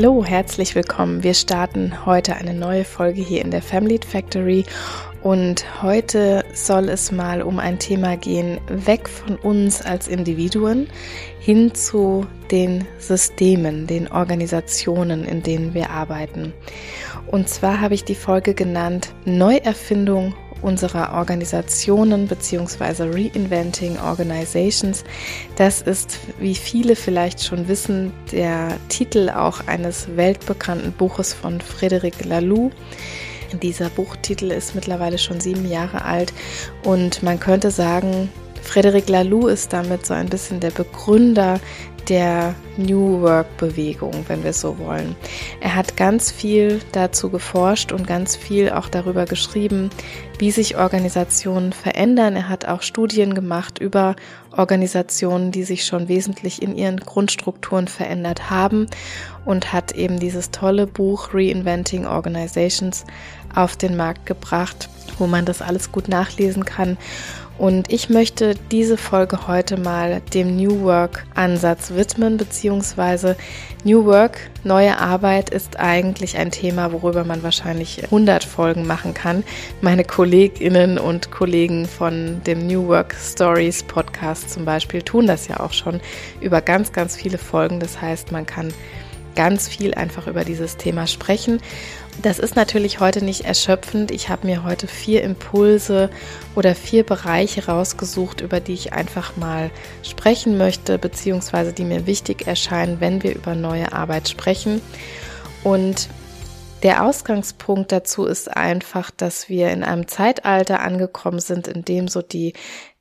Hallo, herzlich willkommen. Wir starten heute eine neue Folge hier in der Family Factory und heute soll es mal um ein Thema gehen, weg von uns als Individuen hin zu den Systemen, den Organisationen, in denen wir arbeiten. Und zwar habe ich die Folge genannt Neuerfindung unserer Organisationen beziehungsweise Reinventing Organizations. Das ist, wie viele vielleicht schon wissen, der Titel auch eines weltbekannten Buches von Frédéric Laloux. Dieser Buchtitel ist mittlerweile schon sieben Jahre alt und man könnte sagen, Frédéric Laloux ist damit so ein bisschen der Begründer der New Work-Bewegung, wenn wir so wollen. Er hat ganz viel dazu geforscht und ganz viel auch darüber geschrieben, wie sich Organisationen verändern. Er hat auch Studien gemacht über Organisationen, die sich schon wesentlich in ihren Grundstrukturen verändert haben und hat eben dieses tolle Buch Reinventing Organizations auf den Markt gebracht, wo man das alles gut nachlesen kann und ich möchte diese Folge heute mal dem New Work Ansatz widmen, beziehungsweise New Work, neue Arbeit ist eigentlich ein Thema, worüber man wahrscheinlich 100 Folgen machen kann. Meine Kolleginnen und Kollegen von dem New Work Stories Podcast zum Beispiel tun das ja auch schon über ganz, ganz viele Folgen. Das heißt, man kann ganz viel einfach über dieses Thema sprechen. Das ist natürlich heute nicht erschöpfend. Ich habe mir heute vier Impulse oder vier Bereiche rausgesucht, über die ich einfach mal sprechen möchte, beziehungsweise die mir wichtig erscheinen, wenn wir über neue Arbeit sprechen. Und der Ausgangspunkt dazu ist einfach, dass wir in einem Zeitalter angekommen sind, in dem so die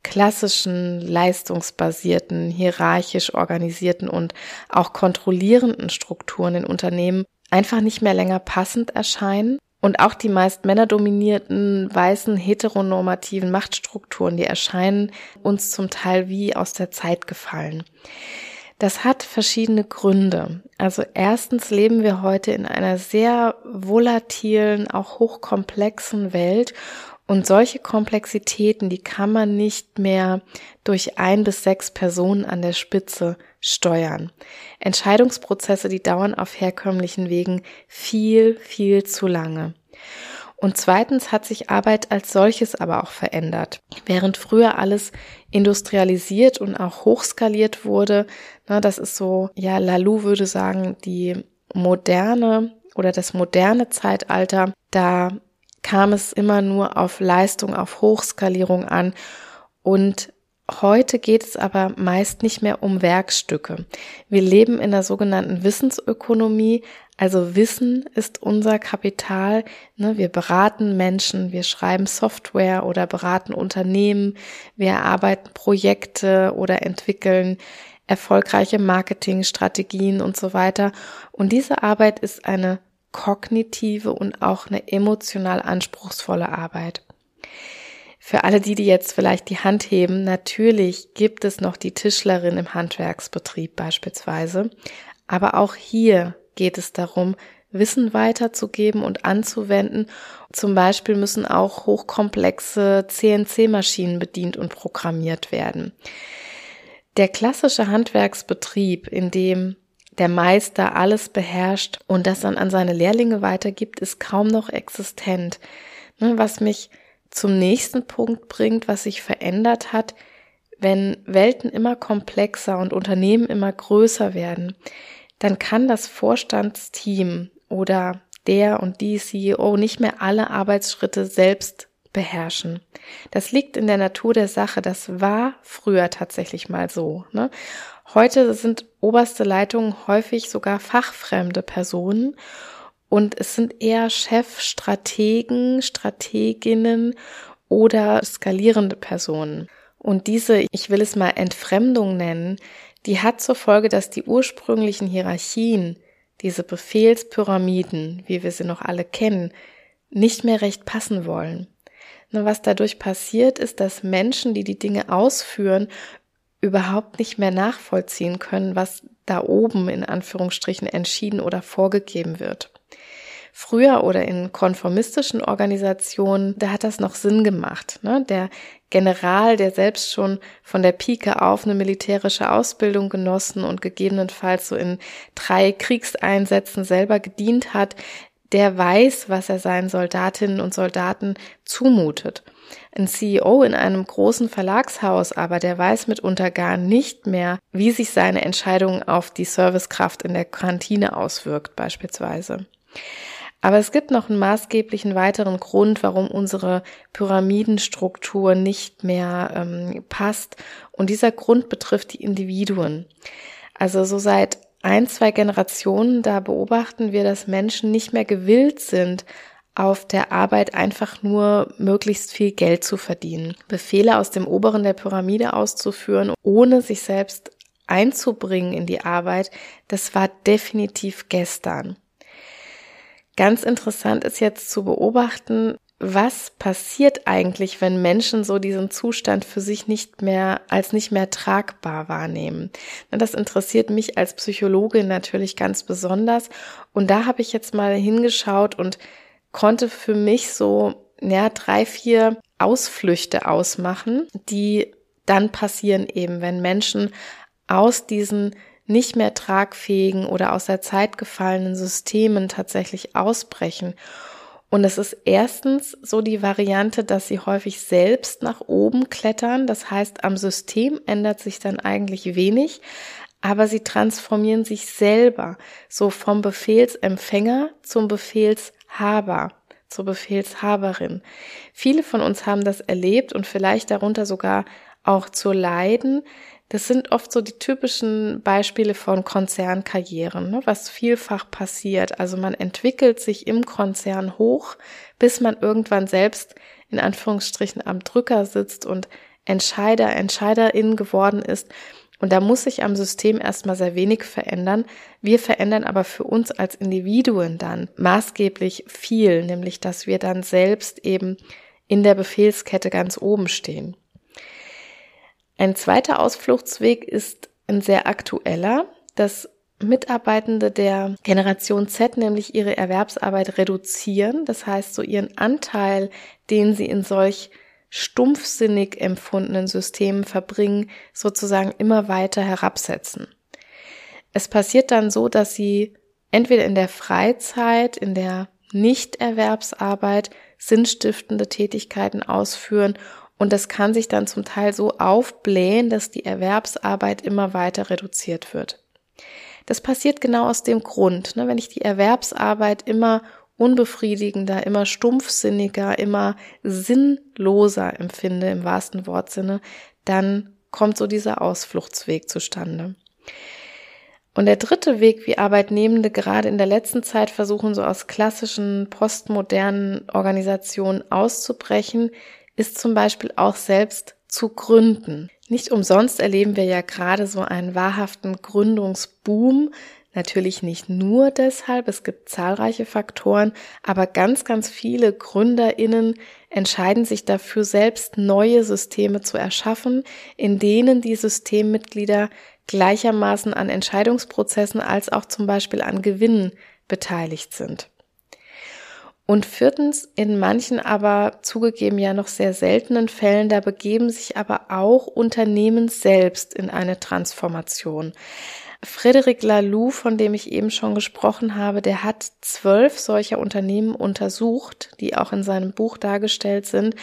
klassischen, leistungsbasierten, hierarchisch organisierten und auch kontrollierenden Strukturen in Unternehmen einfach nicht mehr länger passend erscheinen. Und auch die meist männerdominierten, weißen, heteronormativen Machtstrukturen, die erscheinen uns zum Teil wie aus der Zeit gefallen. Das hat verschiedene Gründe. Also erstens leben wir heute in einer sehr volatilen, auch hochkomplexen Welt und solche Komplexitäten, die kann man nicht mehr durch ein bis sechs Personen an der Spitze steuern. Entscheidungsprozesse, die dauern auf herkömmlichen Wegen viel, viel zu lange. Und zweitens hat sich Arbeit als solches aber auch verändert. Während früher alles industrialisiert und auch hochskaliert wurde, na, das ist so, ja, Lalou würde sagen, die moderne oder das moderne Zeitalter, da kam es immer nur auf Leistung, auf Hochskalierung an und Heute geht es aber meist nicht mehr um Werkstücke. Wir leben in der sogenannten Wissensökonomie, also Wissen ist unser Kapital. Ne? Wir beraten Menschen, wir schreiben Software oder beraten Unternehmen, wir erarbeiten Projekte oder entwickeln erfolgreiche Marketingstrategien und so weiter. Und diese Arbeit ist eine kognitive und auch eine emotional anspruchsvolle Arbeit. Für alle die, die jetzt vielleicht die Hand heben, natürlich gibt es noch die Tischlerin im Handwerksbetrieb beispielsweise. Aber auch hier geht es darum, Wissen weiterzugeben und anzuwenden. Zum Beispiel müssen auch hochkomplexe CNC-Maschinen bedient und programmiert werden. Der klassische Handwerksbetrieb, in dem der Meister alles beherrscht und das dann an seine Lehrlinge weitergibt, ist kaum noch existent. Ne, was mich zum nächsten Punkt bringt, was sich verändert hat, wenn Welten immer komplexer und Unternehmen immer größer werden, dann kann das Vorstandsteam oder der und die CEO nicht mehr alle Arbeitsschritte selbst beherrschen. Das liegt in der Natur der Sache. Das war früher tatsächlich mal so. Ne? Heute sind oberste Leitungen häufig sogar fachfremde Personen und es sind eher Chefstrategen, Strateginnen oder skalierende Personen. Und diese, ich will es mal Entfremdung nennen, die hat zur Folge, dass die ursprünglichen Hierarchien, diese Befehlspyramiden, wie wir sie noch alle kennen, nicht mehr recht passen wollen. Nur was dadurch passiert, ist, dass Menschen, die die Dinge ausführen, überhaupt nicht mehr nachvollziehen können, was da oben in Anführungsstrichen entschieden oder vorgegeben wird. Früher oder in konformistischen Organisationen, da hat das noch Sinn gemacht. Ne? Der General, der selbst schon von der Pike auf eine militärische Ausbildung genossen und gegebenenfalls so in drei Kriegseinsätzen selber gedient hat, der weiß, was er seinen Soldatinnen und Soldaten zumutet. Ein CEO in einem großen Verlagshaus aber, der weiß mitunter gar nicht mehr, wie sich seine Entscheidung auf die Servicekraft in der Kantine auswirkt beispielsweise. Aber es gibt noch einen maßgeblichen weiteren Grund, warum unsere Pyramidenstruktur nicht mehr ähm, passt. Und dieser Grund betrifft die Individuen. Also so seit ein, zwei Generationen, da beobachten wir, dass Menschen nicht mehr gewillt sind, auf der Arbeit einfach nur möglichst viel Geld zu verdienen, Befehle aus dem oberen der Pyramide auszuführen, ohne sich selbst einzubringen in die Arbeit, das war definitiv gestern. Ganz interessant ist jetzt zu beobachten, was passiert eigentlich, wenn Menschen so diesen Zustand für sich nicht mehr als nicht mehr tragbar wahrnehmen? Das interessiert mich als Psychologin natürlich ganz besonders. Und da habe ich jetzt mal hingeschaut und konnte für mich so ja, drei, vier Ausflüchte ausmachen, die dann passieren eben, wenn Menschen aus diesen nicht mehr tragfähigen oder aus der Zeit gefallenen Systemen tatsächlich ausbrechen und es ist erstens so die Variante, dass sie häufig selbst nach oben klettern. Das heißt, am System ändert sich dann eigentlich wenig, aber sie transformieren sich selber so vom Befehlsempfänger zum Befehlshaber, zur Befehlshaberin. Viele von uns haben das erlebt und vielleicht darunter sogar auch zu leiden, das sind oft so die typischen Beispiele von Konzernkarrieren, ne, was vielfach passiert. Also man entwickelt sich im Konzern hoch, bis man irgendwann selbst in Anführungsstrichen am Drücker sitzt und Entscheider, Entscheiderin geworden ist. Und da muss sich am System erstmal sehr wenig verändern. Wir verändern aber für uns als Individuen dann maßgeblich viel, nämlich dass wir dann selbst eben in der Befehlskette ganz oben stehen. Ein zweiter Ausfluchtsweg ist ein sehr aktueller, dass Mitarbeitende der Generation Z nämlich ihre Erwerbsarbeit reduzieren, das heißt so ihren Anteil, den sie in solch stumpfsinnig empfundenen Systemen verbringen, sozusagen immer weiter herabsetzen. Es passiert dann so, dass sie entweder in der Freizeit, in der Nichterwerbsarbeit sinnstiftende Tätigkeiten ausführen und das kann sich dann zum Teil so aufblähen, dass die Erwerbsarbeit immer weiter reduziert wird. Das passiert genau aus dem Grund, ne, wenn ich die Erwerbsarbeit immer unbefriedigender, immer stumpfsinniger, immer sinnloser empfinde im wahrsten Wortsinne, dann kommt so dieser Ausfluchtsweg zustande. Und der dritte Weg, wie Arbeitnehmende gerade in der letzten Zeit versuchen, so aus klassischen postmodernen Organisationen auszubrechen, ist zum Beispiel auch selbst zu gründen. Nicht umsonst erleben wir ja gerade so einen wahrhaften Gründungsboom. Natürlich nicht nur deshalb, es gibt zahlreiche Faktoren, aber ganz, ganz viele Gründerinnen entscheiden sich dafür, selbst neue Systeme zu erschaffen, in denen die Systemmitglieder gleichermaßen an Entscheidungsprozessen als auch zum Beispiel an Gewinnen beteiligt sind. Und viertens, in manchen aber zugegeben ja noch sehr seltenen Fällen, da begeben sich aber auch Unternehmen selbst in eine Transformation. Frederic Laloux, von dem ich eben schon gesprochen habe, der hat zwölf solcher Unternehmen untersucht, die auch in seinem Buch dargestellt sind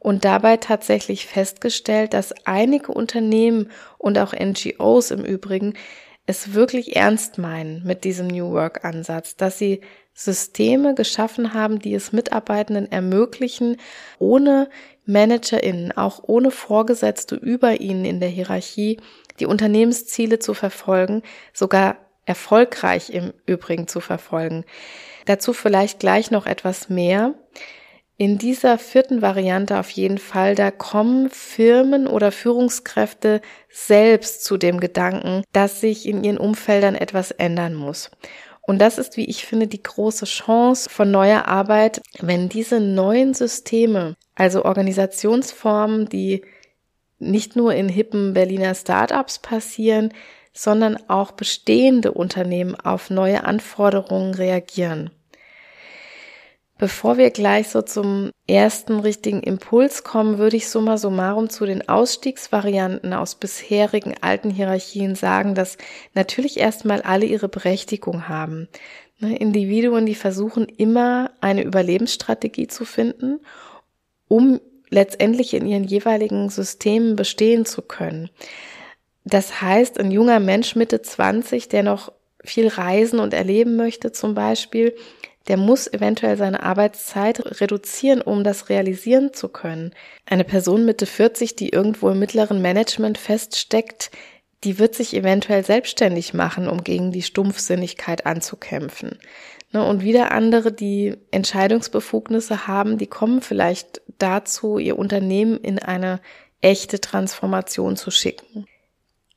und dabei tatsächlich festgestellt, dass einige Unternehmen und auch NGOs im Übrigen es wirklich ernst meinen mit diesem New Work Ansatz, dass sie Systeme geschaffen haben, die es Mitarbeitenden ermöglichen, ohne ManagerInnen, auch ohne Vorgesetzte über ihnen in der Hierarchie, die Unternehmensziele zu verfolgen, sogar erfolgreich im Übrigen zu verfolgen. Dazu vielleicht gleich noch etwas mehr. In dieser vierten Variante auf jeden Fall, da kommen Firmen oder Führungskräfte selbst zu dem Gedanken, dass sich in ihren Umfeldern etwas ändern muss. Und das ist, wie ich finde, die große Chance von neuer Arbeit, wenn diese neuen Systeme, also Organisationsformen, die nicht nur in hippen Berliner Startups passieren, sondern auch bestehende Unternehmen auf neue Anforderungen reagieren. Bevor wir gleich so zum ersten richtigen Impuls kommen, würde ich summa summarum zu den Ausstiegsvarianten aus bisherigen alten Hierarchien sagen, dass natürlich erstmal alle ihre Berechtigung haben. Ne, Individuen, die versuchen immer eine Überlebensstrategie zu finden, um letztendlich in ihren jeweiligen Systemen bestehen zu können. Das heißt, ein junger Mensch Mitte 20, der noch viel reisen und erleben möchte zum Beispiel, der muss eventuell seine Arbeitszeit reduzieren, um das realisieren zu können. Eine Person Mitte 40, die irgendwo im mittleren Management feststeckt, die wird sich eventuell selbstständig machen, um gegen die Stumpfsinnigkeit anzukämpfen. Ne, und wieder andere, die Entscheidungsbefugnisse haben, die kommen vielleicht dazu, ihr Unternehmen in eine echte Transformation zu schicken.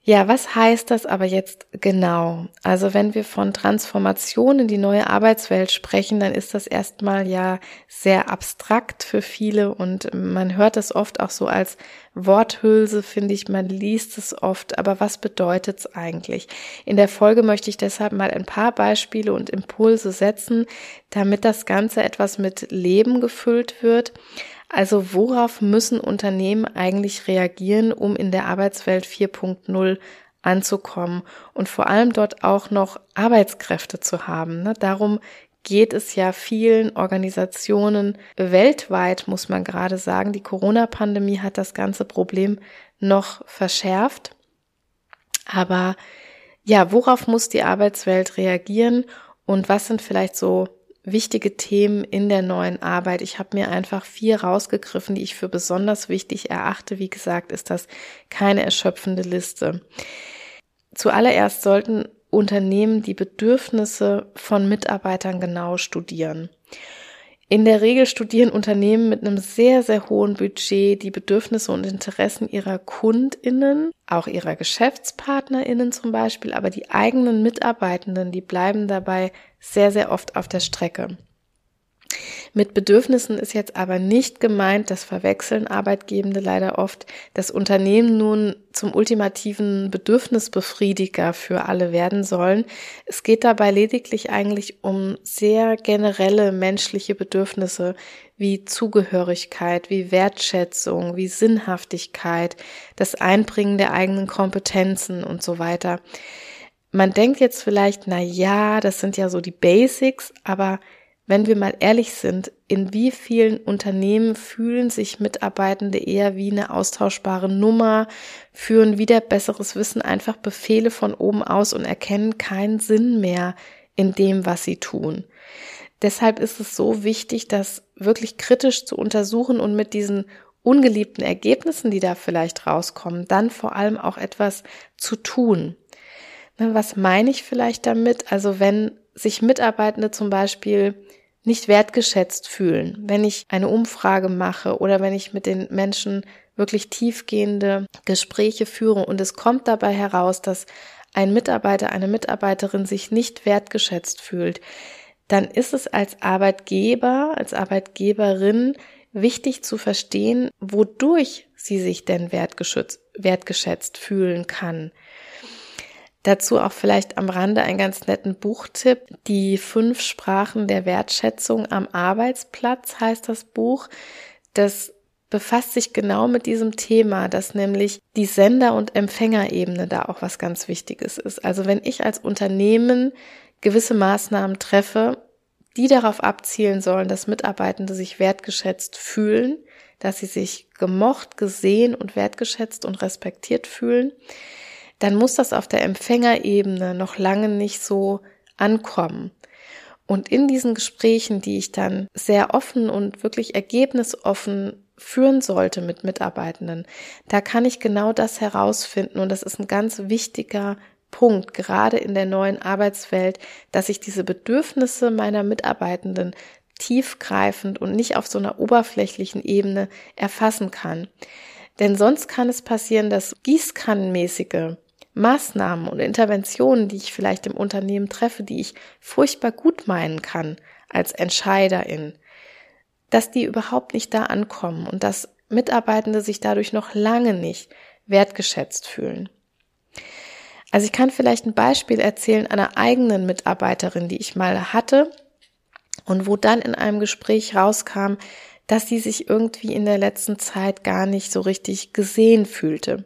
Ja, was heißt das aber jetzt genau? Also wenn wir von Transformation in die neue Arbeitswelt sprechen, dann ist das erstmal ja sehr abstrakt für viele und man hört es oft auch so als Worthülse, finde ich, man liest es oft, aber was bedeutet es eigentlich? In der Folge möchte ich deshalb mal ein paar Beispiele und Impulse setzen, damit das Ganze etwas mit Leben gefüllt wird. Also worauf müssen Unternehmen eigentlich reagieren, um in der Arbeitswelt 4.0 anzukommen und vor allem dort auch noch Arbeitskräfte zu haben. Ne? Darum geht es ja vielen Organisationen weltweit, muss man gerade sagen. Die Corona-Pandemie hat das ganze Problem noch verschärft. Aber ja, worauf muss die Arbeitswelt reagieren und was sind vielleicht so wichtige Themen in der neuen Arbeit. Ich habe mir einfach vier rausgegriffen, die ich für besonders wichtig erachte. Wie gesagt, ist das keine erschöpfende Liste. Zuallererst sollten Unternehmen die Bedürfnisse von Mitarbeitern genau studieren. In der Regel studieren Unternehmen mit einem sehr, sehr hohen Budget die Bedürfnisse und Interessen ihrer Kundinnen, auch ihrer Geschäftspartnerinnen zum Beispiel, aber die eigenen Mitarbeitenden, die bleiben dabei sehr, sehr oft auf der Strecke. Mit Bedürfnissen ist jetzt aber nicht gemeint, das verwechseln Arbeitgebende leider oft, das Unternehmen nun zum ultimativen Bedürfnisbefriediger für alle werden sollen. Es geht dabei lediglich eigentlich um sehr generelle menschliche Bedürfnisse wie Zugehörigkeit, wie Wertschätzung, wie Sinnhaftigkeit, das Einbringen der eigenen Kompetenzen und so weiter. Man denkt jetzt vielleicht, na ja, das sind ja so die Basics, aber wenn wir mal ehrlich sind, in wie vielen Unternehmen fühlen sich Mitarbeitende eher wie eine austauschbare Nummer, führen wieder besseres Wissen einfach Befehle von oben aus und erkennen keinen Sinn mehr in dem, was sie tun. Deshalb ist es so wichtig, das wirklich kritisch zu untersuchen und mit diesen ungeliebten Ergebnissen, die da vielleicht rauskommen, dann vor allem auch etwas zu tun. Ne, was meine ich vielleicht damit? Also wenn sich Mitarbeitende zum Beispiel nicht wertgeschätzt fühlen, wenn ich eine Umfrage mache oder wenn ich mit den Menschen wirklich tiefgehende Gespräche führe und es kommt dabei heraus, dass ein Mitarbeiter, eine Mitarbeiterin sich nicht wertgeschätzt fühlt, dann ist es als Arbeitgeber, als Arbeitgeberin wichtig zu verstehen, wodurch sie sich denn wertgeschätzt, wertgeschätzt fühlen kann. Dazu auch vielleicht am Rande einen ganz netten Buchtipp. Die fünf Sprachen der Wertschätzung am Arbeitsplatz heißt das Buch. Das befasst sich genau mit diesem Thema, dass nämlich die Sender- und Empfängerebene da auch was ganz Wichtiges ist. Also wenn ich als Unternehmen gewisse Maßnahmen treffe, die darauf abzielen sollen, dass Mitarbeitende sich wertgeschätzt fühlen, dass sie sich gemocht, gesehen und wertgeschätzt und respektiert fühlen, dann muss das auf der Empfängerebene noch lange nicht so ankommen. Und in diesen Gesprächen, die ich dann sehr offen und wirklich ergebnisoffen führen sollte mit Mitarbeitenden, da kann ich genau das herausfinden. Und das ist ein ganz wichtiger Punkt, gerade in der neuen Arbeitswelt, dass ich diese Bedürfnisse meiner Mitarbeitenden tiefgreifend und nicht auf so einer oberflächlichen Ebene erfassen kann. Denn sonst kann es passieren, dass gießkannenmäßige Maßnahmen und Interventionen, die ich vielleicht im Unternehmen treffe, die ich furchtbar gut meinen kann als Entscheiderin, dass die überhaupt nicht da ankommen und dass Mitarbeitende sich dadurch noch lange nicht wertgeschätzt fühlen. Also ich kann vielleicht ein Beispiel erzählen einer eigenen Mitarbeiterin, die ich mal hatte und wo dann in einem Gespräch rauskam, dass sie sich irgendwie in der letzten Zeit gar nicht so richtig gesehen fühlte.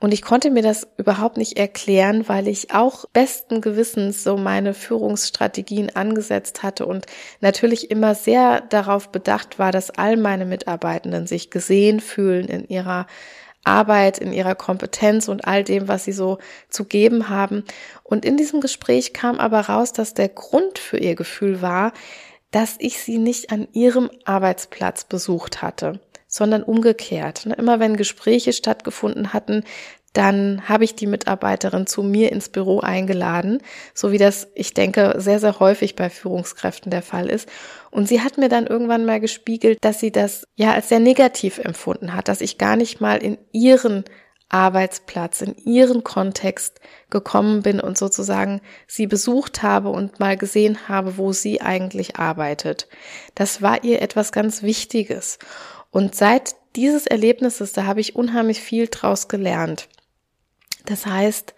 Und ich konnte mir das überhaupt nicht erklären, weil ich auch besten Gewissens so meine Führungsstrategien angesetzt hatte und natürlich immer sehr darauf bedacht war, dass all meine Mitarbeitenden sich gesehen fühlen in ihrer Arbeit, in ihrer Kompetenz und all dem, was sie so zu geben haben. Und in diesem Gespräch kam aber raus, dass der Grund für ihr Gefühl war, dass ich sie nicht an ihrem Arbeitsplatz besucht hatte sondern umgekehrt. Ne, immer wenn Gespräche stattgefunden hatten, dann habe ich die Mitarbeiterin zu mir ins Büro eingeladen, so wie das, ich denke, sehr, sehr häufig bei Führungskräften der Fall ist. Und sie hat mir dann irgendwann mal gespiegelt, dass sie das ja als sehr negativ empfunden hat, dass ich gar nicht mal in ihren Arbeitsplatz, in ihren Kontext gekommen bin und sozusagen sie besucht habe und mal gesehen habe, wo sie eigentlich arbeitet. Das war ihr etwas ganz Wichtiges. Und seit dieses Erlebnisses, da habe ich unheimlich viel draus gelernt. Das heißt,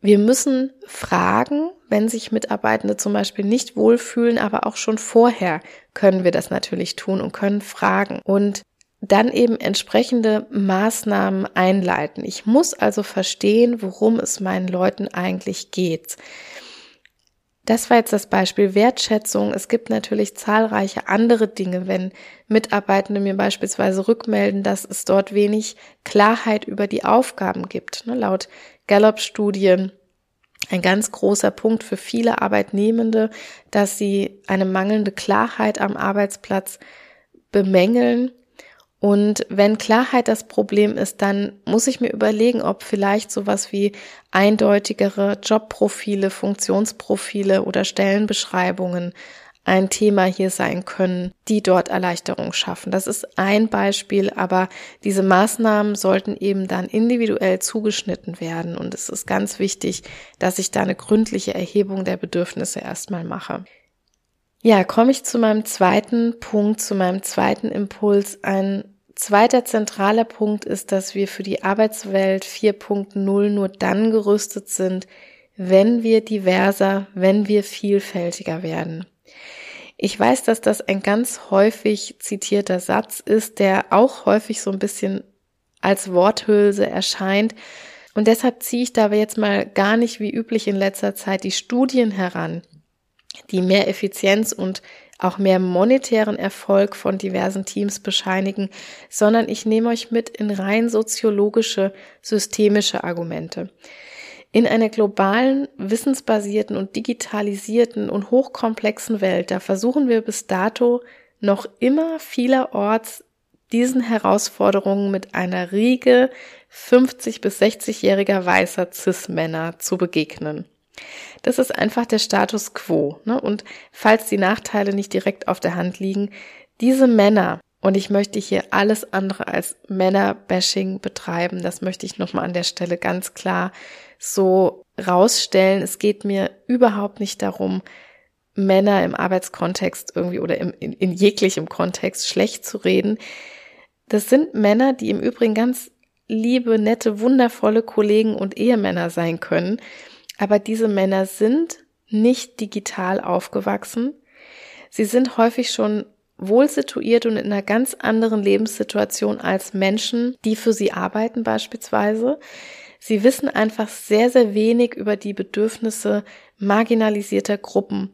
wir müssen fragen, wenn sich Mitarbeitende zum Beispiel nicht wohlfühlen, aber auch schon vorher können wir das natürlich tun und können fragen und dann eben entsprechende Maßnahmen einleiten. Ich muss also verstehen, worum es meinen Leuten eigentlich geht. Das war jetzt das Beispiel Wertschätzung. Es gibt natürlich zahlreiche andere Dinge, wenn Mitarbeitende mir beispielsweise rückmelden, dass es dort wenig Klarheit über die Aufgaben gibt. Ne, laut Gallup-Studien ein ganz großer Punkt für viele Arbeitnehmende, dass sie eine mangelnde Klarheit am Arbeitsplatz bemängeln und wenn Klarheit das Problem ist, dann muss ich mir überlegen, ob vielleicht sowas wie eindeutigere Jobprofile, Funktionsprofile oder Stellenbeschreibungen ein Thema hier sein können, die dort Erleichterung schaffen. Das ist ein Beispiel, aber diese Maßnahmen sollten eben dann individuell zugeschnitten werden und es ist ganz wichtig, dass ich da eine gründliche Erhebung der Bedürfnisse erstmal mache. Ja, komme ich zu meinem zweiten Punkt, zu meinem zweiten Impuls. Ein zweiter zentraler Punkt ist, dass wir für die Arbeitswelt 4.0 nur dann gerüstet sind, wenn wir diverser, wenn wir vielfältiger werden. Ich weiß, dass das ein ganz häufig zitierter Satz ist, der auch häufig so ein bisschen als Worthülse erscheint. Und deshalb ziehe ich da jetzt mal gar nicht wie üblich in letzter Zeit die Studien heran, die mehr Effizienz und auch mehr monetären Erfolg von diversen Teams bescheinigen, sondern ich nehme euch mit in rein soziologische, systemische Argumente. In einer globalen, wissensbasierten und digitalisierten und hochkomplexen Welt, da versuchen wir bis dato noch immer vielerorts diesen Herausforderungen mit einer Riege 50 bis 60-jähriger weißer Cis-Männer zu begegnen. Das ist einfach der Status quo. Ne? Und falls die Nachteile nicht direkt auf der Hand liegen, diese Männer, und ich möchte hier alles andere als Männerbashing betreiben, das möchte ich nochmal an der Stelle ganz klar so rausstellen. Es geht mir überhaupt nicht darum, Männer im Arbeitskontext irgendwie oder im, in, in jeglichem Kontext schlecht zu reden. Das sind Männer, die im Übrigen ganz liebe, nette, wundervolle Kollegen und Ehemänner sein können aber diese Männer sind nicht digital aufgewachsen. Sie sind häufig schon wohl situiert und in einer ganz anderen Lebenssituation als Menschen, die für sie arbeiten beispielsweise. Sie wissen einfach sehr, sehr wenig über die Bedürfnisse marginalisierter Gruppen.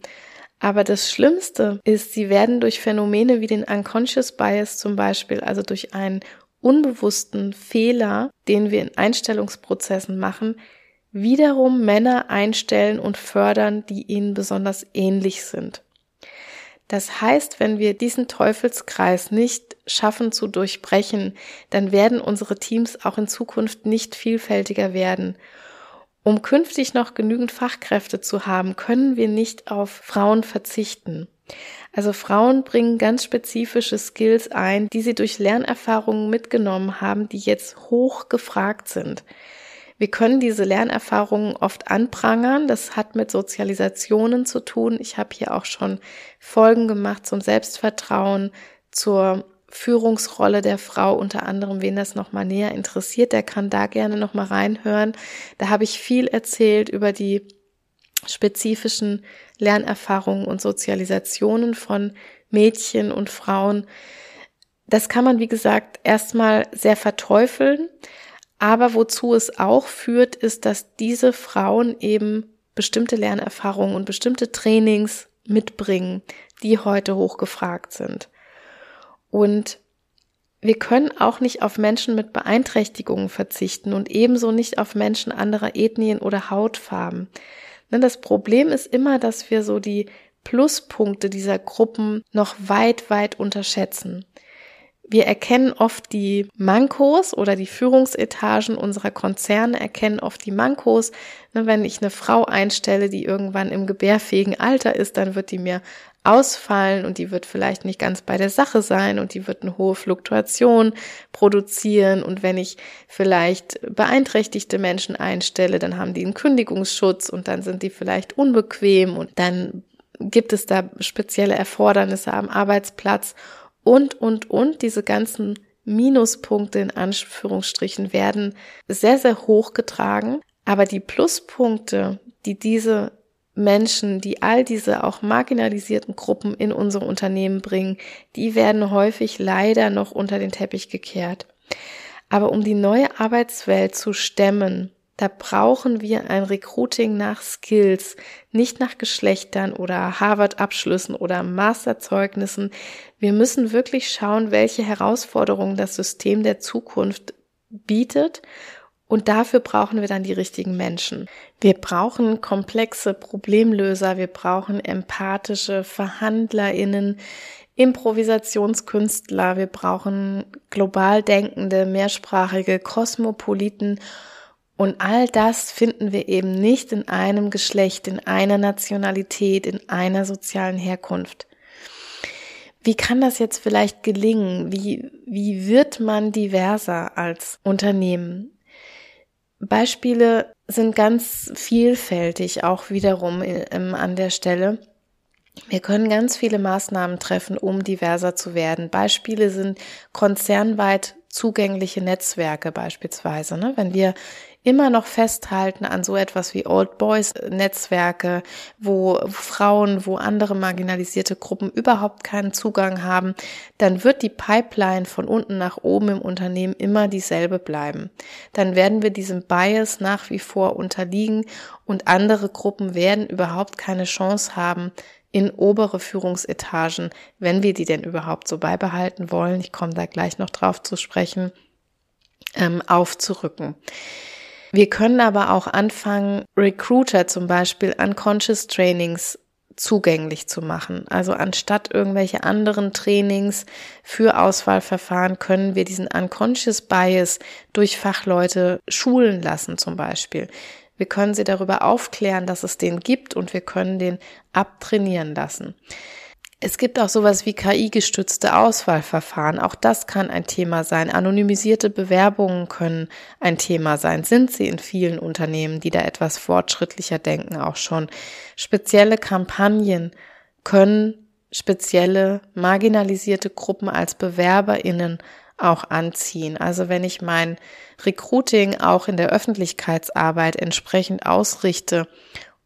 Aber das Schlimmste ist, sie werden durch Phänomene wie den Unconscious Bias zum Beispiel, also durch einen unbewussten Fehler, den wir in Einstellungsprozessen machen, wiederum Männer einstellen und fördern, die ihnen besonders ähnlich sind. Das heißt, wenn wir diesen Teufelskreis nicht schaffen zu durchbrechen, dann werden unsere Teams auch in Zukunft nicht vielfältiger werden. Um künftig noch genügend Fachkräfte zu haben, können wir nicht auf Frauen verzichten. Also Frauen bringen ganz spezifische Skills ein, die sie durch Lernerfahrungen mitgenommen haben, die jetzt hoch gefragt sind. Wir können diese Lernerfahrungen oft anprangern. Das hat mit Sozialisationen zu tun. Ich habe hier auch schon Folgen gemacht zum Selbstvertrauen, zur Führungsrolle der Frau, unter anderem, wen das nochmal näher interessiert, der kann da gerne nochmal reinhören. Da habe ich viel erzählt über die spezifischen Lernerfahrungen und Sozialisationen von Mädchen und Frauen. Das kann man, wie gesagt, erstmal sehr verteufeln. Aber wozu es auch führt, ist, dass diese Frauen eben bestimmte Lernerfahrungen und bestimmte Trainings mitbringen, die heute hochgefragt sind. Und wir können auch nicht auf Menschen mit Beeinträchtigungen verzichten und ebenso nicht auf Menschen anderer Ethnien oder Hautfarben. Denn das Problem ist immer, dass wir so die Pluspunkte dieser Gruppen noch weit, weit unterschätzen. Wir erkennen oft die Mankos oder die Führungsetagen unserer Konzerne erkennen oft die Mankos. Ne, wenn ich eine Frau einstelle, die irgendwann im gebärfähigen Alter ist, dann wird die mir ausfallen und die wird vielleicht nicht ganz bei der Sache sein und die wird eine hohe Fluktuation produzieren und wenn ich vielleicht beeinträchtigte Menschen einstelle, dann haben die einen Kündigungsschutz und dann sind die vielleicht unbequem und dann gibt es da spezielle Erfordernisse am Arbeitsplatz und, und, und. Diese ganzen Minuspunkte in Anführungsstrichen werden sehr, sehr hoch getragen. Aber die Pluspunkte, die diese Menschen, die all diese auch marginalisierten Gruppen in unsere Unternehmen bringen, die werden häufig leider noch unter den Teppich gekehrt. Aber um die neue Arbeitswelt zu stemmen, da brauchen wir ein Recruiting nach Skills, nicht nach Geschlechtern oder Harvard-Abschlüssen oder Masterzeugnissen. Wir müssen wirklich schauen, welche Herausforderungen das System der Zukunft bietet. Und dafür brauchen wir dann die richtigen Menschen. Wir brauchen komplexe Problemlöser, wir brauchen empathische Verhandlerinnen, Improvisationskünstler, wir brauchen global denkende, mehrsprachige Kosmopoliten und all das finden wir eben nicht in einem Geschlecht, in einer Nationalität, in einer sozialen Herkunft. Wie kann das jetzt vielleicht gelingen? Wie, wie wird man diverser als Unternehmen? Beispiele sind ganz vielfältig, auch wiederum ähm, an der Stelle. Wir können ganz viele Maßnahmen treffen, um diverser zu werden. Beispiele sind konzernweit zugängliche Netzwerke beispielsweise. Ne? Wenn wir immer noch festhalten an so etwas wie Old Boys Netzwerke, wo Frauen, wo andere marginalisierte Gruppen überhaupt keinen Zugang haben, dann wird die Pipeline von unten nach oben im Unternehmen immer dieselbe bleiben. Dann werden wir diesem Bias nach wie vor unterliegen und andere Gruppen werden überhaupt keine Chance haben, in obere Führungsetagen, wenn wir die denn überhaupt so beibehalten wollen, ich komme da gleich noch drauf zu sprechen, ähm, aufzurücken. Wir können aber auch anfangen, Recruiter zum Beispiel Unconscious Trainings zugänglich zu machen. Also anstatt irgendwelche anderen Trainings für Auswahlverfahren können wir diesen Unconscious Bias durch Fachleute schulen lassen zum Beispiel. Wir können sie darüber aufklären, dass es den gibt und wir können den abtrainieren lassen. Es gibt auch sowas wie KI-gestützte Auswahlverfahren. Auch das kann ein Thema sein. Anonymisierte Bewerbungen können ein Thema sein. Sind sie in vielen Unternehmen, die da etwas fortschrittlicher denken, auch schon. Spezielle Kampagnen können spezielle marginalisierte Gruppen als BewerberInnen auch anziehen. Also wenn ich mein Recruiting auch in der Öffentlichkeitsarbeit entsprechend ausrichte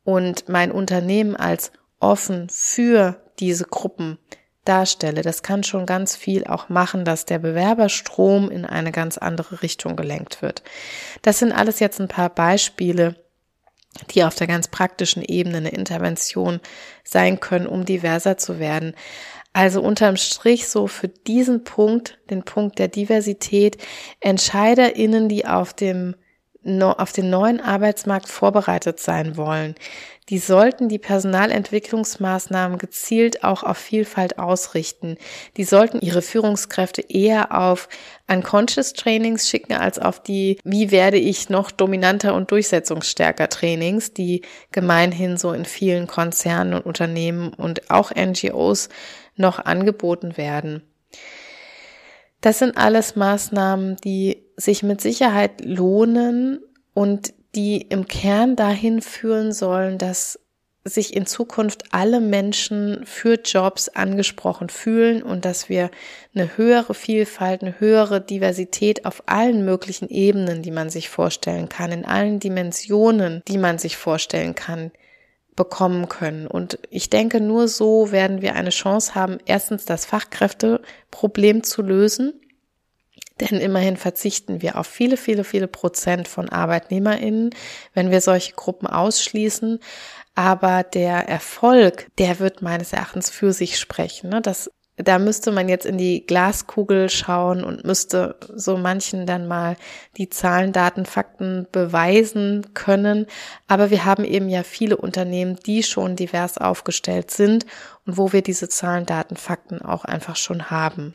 und mein Unternehmen als offen für diese Gruppen darstelle. Das kann schon ganz viel auch machen, dass der Bewerberstrom in eine ganz andere Richtung gelenkt wird. Das sind alles jetzt ein paar Beispiele, die auf der ganz praktischen Ebene eine Intervention sein können, um diverser zu werden. Also unterm Strich so für diesen Punkt, den Punkt der Diversität, EntscheiderInnen, die auf dem auf den neuen Arbeitsmarkt vorbereitet sein wollen, die sollten die Personalentwicklungsmaßnahmen gezielt auch auf Vielfalt ausrichten. Die sollten ihre Führungskräfte eher auf Unconscious Trainings schicken als auf die, wie werde ich noch dominanter und durchsetzungsstärker Trainings, die gemeinhin so in vielen Konzernen und Unternehmen und auch NGOs noch angeboten werden. Das sind alles Maßnahmen, die sich mit Sicherheit lohnen, und die im Kern dahin führen sollen, dass sich in Zukunft alle Menschen für Jobs angesprochen fühlen und dass wir eine höhere Vielfalt, eine höhere Diversität auf allen möglichen Ebenen, die man sich vorstellen kann, in allen Dimensionen, die man sich vorstellen kann, bekommen können. Und ich denke, nur so werden wir eine Chance haben, erstens das Fachkräfteproblem zu lösen. Denn immerhin verzichten wir auf viele, viele, viele Prozent von ArbeitnehmerInnen, wenn wir solche Gruppen ausschließen. Aber der Erfolg, der wird meines Erachtens für sich sprechen. Ne? Das, da müsste man jetzt in die Glaskugel schauen und müsste so manchen dann mal die Zahlen, Daten, Fakten beweisen können. Aber wir haben eben ja viele Unternehmen, die schon divers aufgestellt sind und wo wir diese Zahlen, Daten, Fakten auch einfach schon haben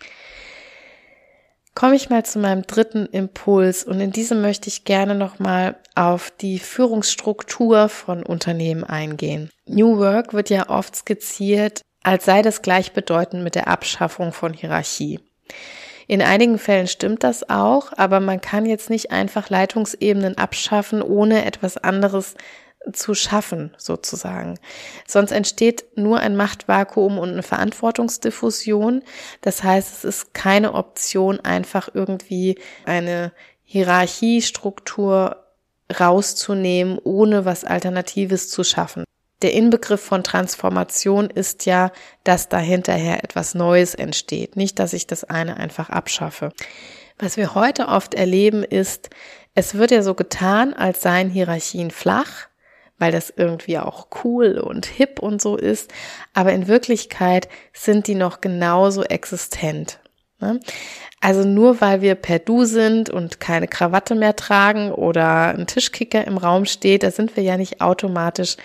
komme ich mal zu meinem dritten Impuls und in diesem möchte ich gerne nochmal auf die Führungsstruktur von Unternehmen eingehen. New Work wird ja oft skizziert, als sei das gleichbedeutend mit der Abschaffung von Hierarchie. In einigen Fällen stimmt das auch, aber man kann jetzt nicht einfach Leitungsebenen abschaffen, ohne etwas anderes zu schaffen, sozusagen. Sonst entsteht nur ein Machtvakuum und eine Verantwortungsdiffusion. Das heißt, es ist keine Option, einfach irgendwie eine Hierarchiestruktur rauszunehmen, ohne was Alternatives zu schaffen. Der Inbegriff von Transformation ist ja, dass dahinterher etwas Neues entsteht, nicht, dass ich das eine einfach abschaffe. Was wir heute oft erleben ist, es wird ja so getan, als seien Hierarchien flach weil das irgendwie auch cool und hip und so ist. Aber in Wirklichkeit sind die noch genauso existent. Ne? Also nur weil wir per Du sind und keine Krawatte mehr tragen oder ein Tischkicker im Raum steht, da sind wir ja nicht automatisch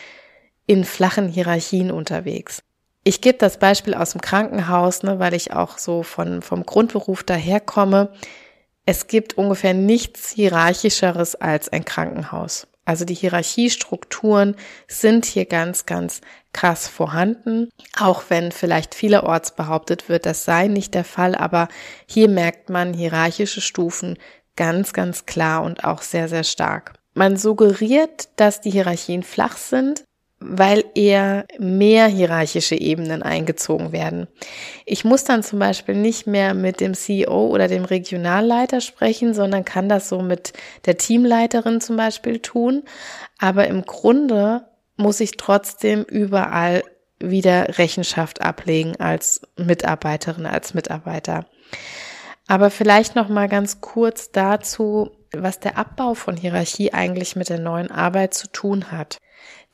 in flachen Hierarchien unterwegs. Ich gebe das Beispiel aus dem Krankenhaus, ne, weil ich auch so von, vom Grundberuf daherkomme. Es gibt ungefähr nichts hierarchischeres als ein Krankenhaus. Also die Hierarchiestrukturen sind hier ganz, ganz krass vorhanden, auch wenn vielleicht vielerorts behauptet wird, das sei nicht der Fall, aber hier merkt man hierarchische Stufen ganz, ganz klar und auch sehr, sehr stark. Man suggeriert, dass die Hierarchien flach sind, weil eher mehr hierarchische Ebenen eingezogen werden. Ich muss dann zum Beispiel nicht mehr mit dem CEO oder dem Regionalleiter sprechen, sondern kann das so mit der Teamleiterin zum Beispiel tun. Aber im Grunde muss ich trotzdem überall wieder Rechenschaft ablegen als Mitarbeiterin, als Mitarbeiter. Aber vielleicht noch mal ganz kurz dazu, was der Abbau von Hierarchie eigentlich mit der neuen Arbeit zu tun hat.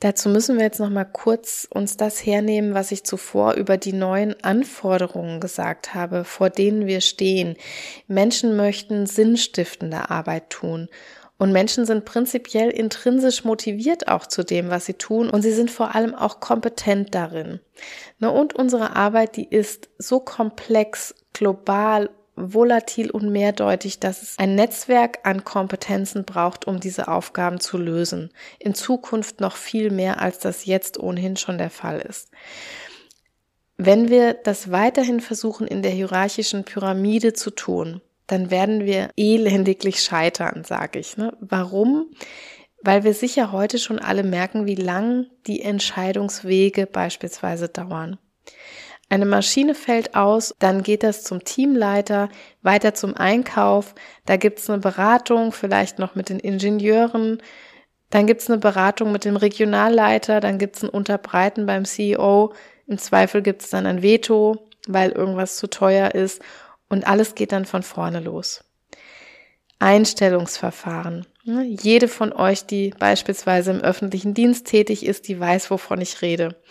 Dazu müssen wir jetzt noch mal kurz uns das hernehmen, was ich zuvor über die neuen Anforderungen gesagt habe, vor denen wir stehen. Menschen möchten sinnstiftende Arbeit tun. Und Menschen sind prinzipiell intrinsisch motiviert auch zu dem, was sie tun. Und sie sind vor allem auch kompetent darin. Und unsere Arbeit, die ist so komplex, global volatil und mehrdeutig, dass es ein Netzwerk an Kompetenzen braucht, um diese Aufgaben zu lösen. In Zukunft noch viel mehr, als das jetzt ohnehin schon der Fall ist. Wenn wir das weiterhin versuchen, in der hierarchischen Pyramide zu tun, dann werden wir elendiglich scheitern, sage ich. Ne? Warum? Weil wir sicher heute schon alle merken, wie lang die Entscheidungswege beispielsweise dauern. Eine Maschine fällt aus, dann geht das zum Teamleiter, weiter zum Einkauf, da gibt's eine Beratung, vielleicht noch mit den Ingenieuren, dann gibt's eine Beratung mit dem Regionalleiter, dann gibt's ein Unterbreiten beim CEO, im Zweifel gibt's dann ein Veto, weil irgendwas zu teuer ist und alles geht dann von vorne los. Einstellungsverfahren. Jede von euch, die beispielsweise im öffentlichen Dienst tätig ist, die weiß, wovon ich rede.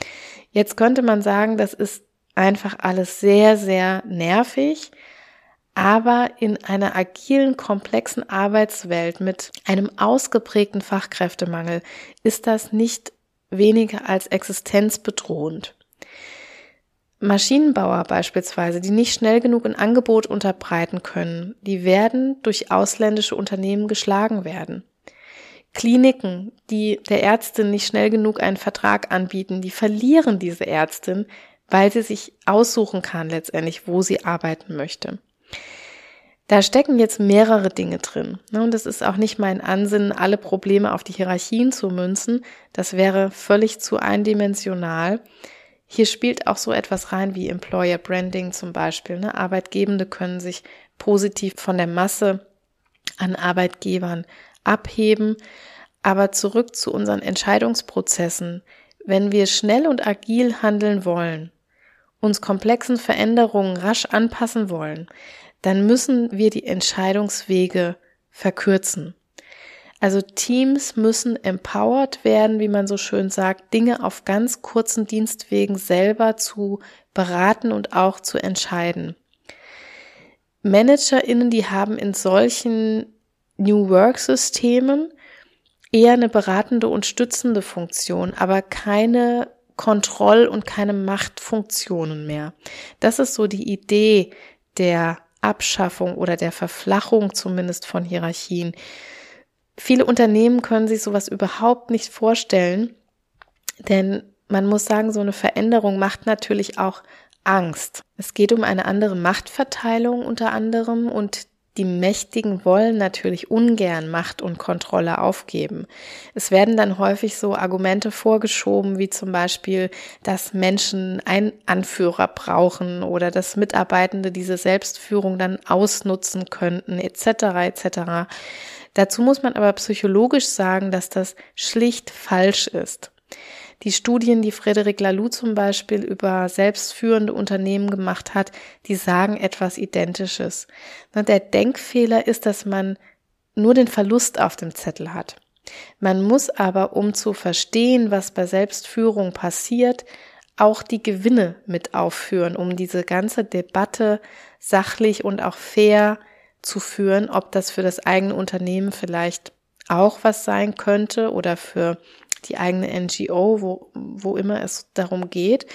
Jetzt könnte man sagen, das ist einfach alles sehr, sehr nervig. Aber in einer agilen, komplexen Arbeitswelt mit einem ausgeprägten Fachkräftemangel ist das nicht weniger als existenzbedrohend. Maschinenbauer beispielsweise, die nicht schnell genug ein Angebot unterbreiten können, die werden durch ausländische Unternehmen geschlagen werden. Kliniken, die der Ärztin nicht schnell genug einen Vertrag anbieten, die verlieren diese Ärztin, weil sie sich aussuchen kann letztendlich, wo sie arbeiten möchte. Da stecken jetzt mehrere Dinge drin. Ne? Und es ist auch nicht mein Ansinnen, alle Probleme auf die Hierarchien zu münzen. Das wäre völlig zu eindimensional. Hier spielt auch so etwas rein wie Employer Branding zum Beispiel. Ne? Arbeitgebende können sich positiv von der Masse an Arbeitgebern abheben. Aber zurück zu unseren Entscheidungsprozessen. Wenn wir schnell und agil handeln wollen, uns komplexen Veränderungen rasch anpassen wollen, dann müssen wir die Entscheidungswege verkürzen. Also Teams müssen empowered werden, wie man so schön sagt, Dinge auf ganz kurzen Dienstwegen selber zu beraten und auch zu entscheiden. ManagerInnen, die haben in solchen New Work Systemen eher eine beratende und stützende Funktion, aber keine Kontroll- und keine Machtfunktionen mehr. Das ist so die Idee der Abschaffung oder der Verflachung zumindest von Hierarchien. Viele Unternehmen können sich sowas überhaupt nicht vorstellen, denn man muss sagen, so eine Veränderung macht natürlich auch Angst. Es geht um eine andere Machtverteilung unter anderem und die Mächtigen wollen natürlich ungern Macht und Kontrolle aufgeben. Es werden dann häufig so Argumente vorgeschoben, wie zum Beispiel, dass Menschen einen Anführer brauchen oder dass Mitarbeitende diese Selbstführung dann ausnutzen könnten, etc. etc. Dazu muss man aber psychologisch sagen, dass das schlicht falsch ist. Die Studien, die Frederic Laloux zum Beispiel über selbstführende Unternehmen gemacht hat, die sagen etwas Identisches. Der Denkfehler ist, dass man nur den Verlust auf dem Zettel hat. Man muss aber, um zu verstehen, was bei Selbstführung passiert, auch die Gewinne mit aufführen, um diese ganze Debatte sachlich und auch fair zu führen, ob das für das eigene Unternehmen vielleicht auch was sein könnte oder für die eigene NGO, wo, wo immer es darum geht.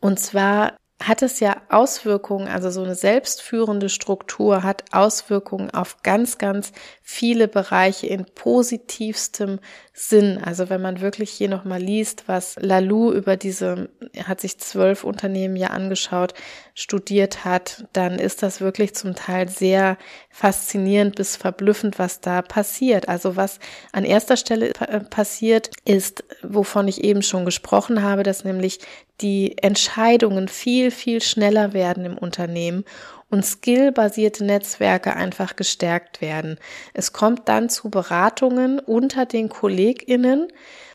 Und zwar hat es ja Auswirkungen, also so eine selbstführende Struktur hat Auswirkungen auf ganz, ganz viele Bereiche in positivstem Sinn. Also wenn man wirklich hier nochmal liest, was Lalou über diese, er hat sich zwölf Unternehmen ja angeschaut, studiert hat, dann ist das wirklich zum Teil sehr faszinierend bis verblüffend, was da passiert. Also was an erster Stelle passiert, ist, wovon ich eben schon gesprochen habe, dass nämlich die Entscheidungen viel, viel schneller werden im Unternehmen und skillbasierte Netzwerke einfach gestärkt werden. Es kommt dann zu Beratungen unter den KollegInnen,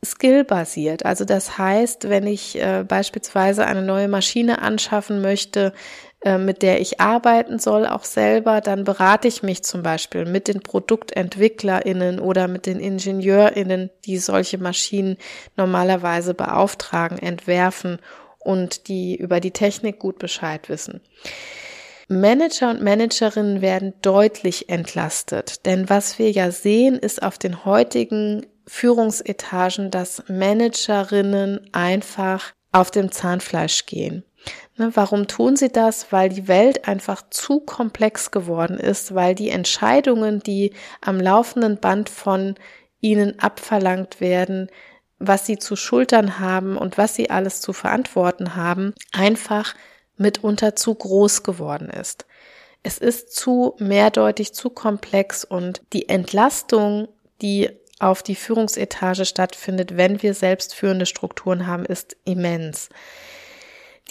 skillbasiert. Also das heißt, wenn ich äh, beispielsweise eine neue Maschine anschaffen möchte, äh, mit der ich arbeiten soll, auch selber, dann berate ich mich zum Beispiel mit den ProduktentwicklerInnen oder mit den IngenieurInnen, die solche Maschinen normalerweise beauftragen, entwerfen und die über die Technik gut Bescheid wissen. Manager und Managerinnen werden deutlich entlastet, denn was wir ja sehen, ist auf den heutigen Führungsetagen, dass Managerinnen einfach auf dem Zahnfleisch gehen. Ne, warum tun sie das? Weil die Welt einfach zu komplex geworden ist, weil die Entscheidungen, die am laufenden Band von ihnen abverlangt werden, was sie zu schultern haben und was sie alles zu verantworten haben, einfach mitunter zu groß geworden ist. Es ist zu mehrdeutig, zu komplex und die Entlastung, die auf die Führungsetage stattfindet, wenn wir selbstführende Strukturen haben, ist immens.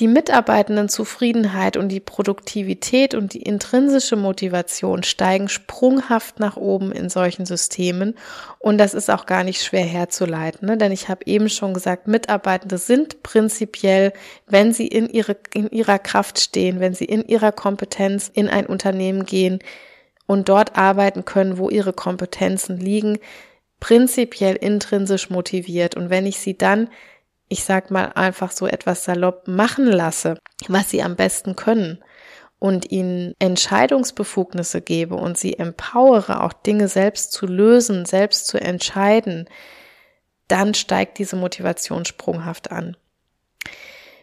Die Mitarbeitenden Zufriedenheit und die Produktivität und die intrinsische Motivation steigen sprunghaft nach oben in solchen Systemen und das ist auch gar nicht schwer herzuleiten, ne? denn ich habe eben schon gesagt, Mitarbeitende sind prinzipiell, wenn sie in, ihre, in ihrer Kraft stehen, wenn sie in ihrer Kompetenz in ein Unternehmen gehen und dort arbeiten können, wo ihre Kompetenzen liegen, prinzipiell intrinsisch motiviert und wenn ich sie dann ich sag mal einfach so etwas salopp machen lasse, was sie am besten können und ihnen Entscheidungsbefugnisse gebe und sie empowere, auch Dinge selbst zu lösen, selbst zu entscheiden, dann steigt diese Motivation sprunghaft an.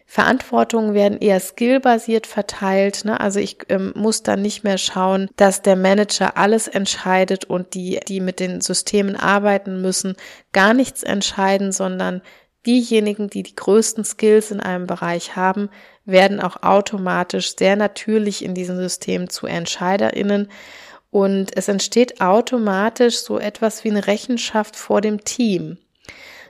Verantwortungen werden eher skillbasiert verteilt. Ne? Also ich ähm, muss dann nicht mehr schauen, dass der Manager alles entscheidet und die, die mit den Systemen arbeiten müssen, gar nichts entscheiden, sondern diejenigen, die die größten Skills in einem Bereich haben, werden auch automatisch sehr natürlich in diesem System zu EntscheiderInnen und es entsteht automatisch so etwas wie eine Rechenschaft vor dem Team.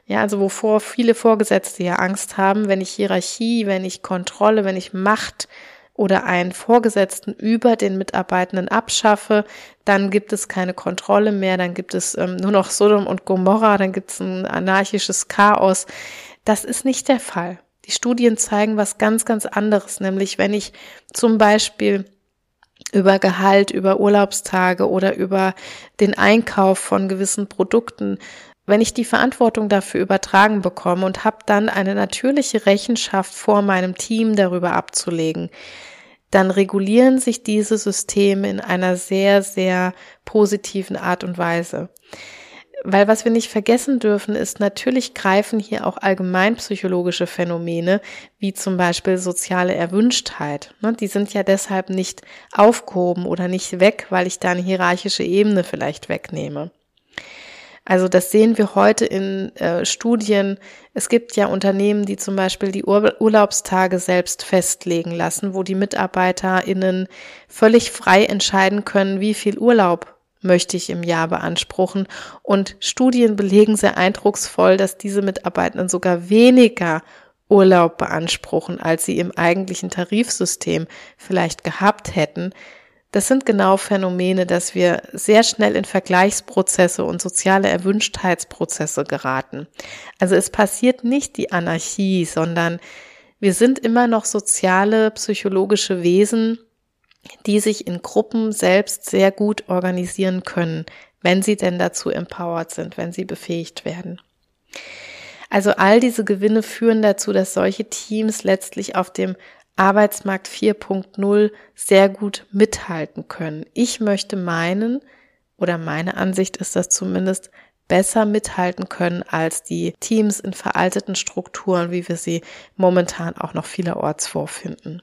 Ja, also wovor viele Vorgesetzte ja Angst haben, wenn ich Hierarchie, wenn ich Kontrolle, wenn ich Macht oder einen Vorgesetzten über den Mitarbeitenden abschaffe, dann gibt es keine Kontrolle mehr, dann gibt es ähm, nur noch Sodom und Gomorra, dann gibt es ein anarchisches Chaos. Das ist nicht der Fall. Die Studien zeigen was ganz, ganz anderes, nämlich wenn ich zum Beispiel über Gehalt, über Urlaubstage oder über den Einkauf von gewissen Produkten wenn ich die Verantwortung dafür übertragen bekomme und habe dann eine natürliche Rechenschaft vor meinem Team darüber abzulegen, dann regulieren sich diese Systeme in einer sehr, sehr positiven Art und Weise. Weil was wir nicht vergessen dürfen, ist, natürlich greifen hier auch allgemeinpsychologische Phänomene, wie zum Beispiel soziale Erwünschtheit. Ne, die sind ja deshalb nicht aufgehoben oder nicht weg, weil ich da eine hierarchische Ebene vielleicht wegnehme. Also das sehen wir heute in äh, Studien. Es gibt ja Unternehmen, die zum Beispiel die Ur Urlaubstage selbst festlegen lassen, wo die MitarbeiterInnen völlig frei entscheiden können, wie viel Urlaub möchte ich im Jahr beanspruchen. Und Studien belegen sehr eindrucksvoll, dass diese Mitarbeitenden sogar weniger Urlaub beanspruchen, als sie im eigentlichen Tarifsystem vielleicht gehabt hätten, das sind genau Phänomene, dass wir sehr schnell in Vergleichsprozesse und soziale Erwünschtheitsprozesse geraten. Also es passiert nicht die Anarchie, sondern wir sind immer noch soziale, psychologische Wesen, die sich in Gruppen selbst sehr gut organisieren können, wenn sie denn dazu empowered sind, wenn sie befähigt werden. Also all diese Gewinne führen dazu, dass solche Teams letztlich auf dem Arbeitsmarkt 4.0 sehr gut mithalten können. Ich möchte meinen, oder meine Ansicht ist das zumindest, besser mithalten können als die Teams in veralteten Strukturen, wie wir sie momentan auch noch vielerorts vorfinden.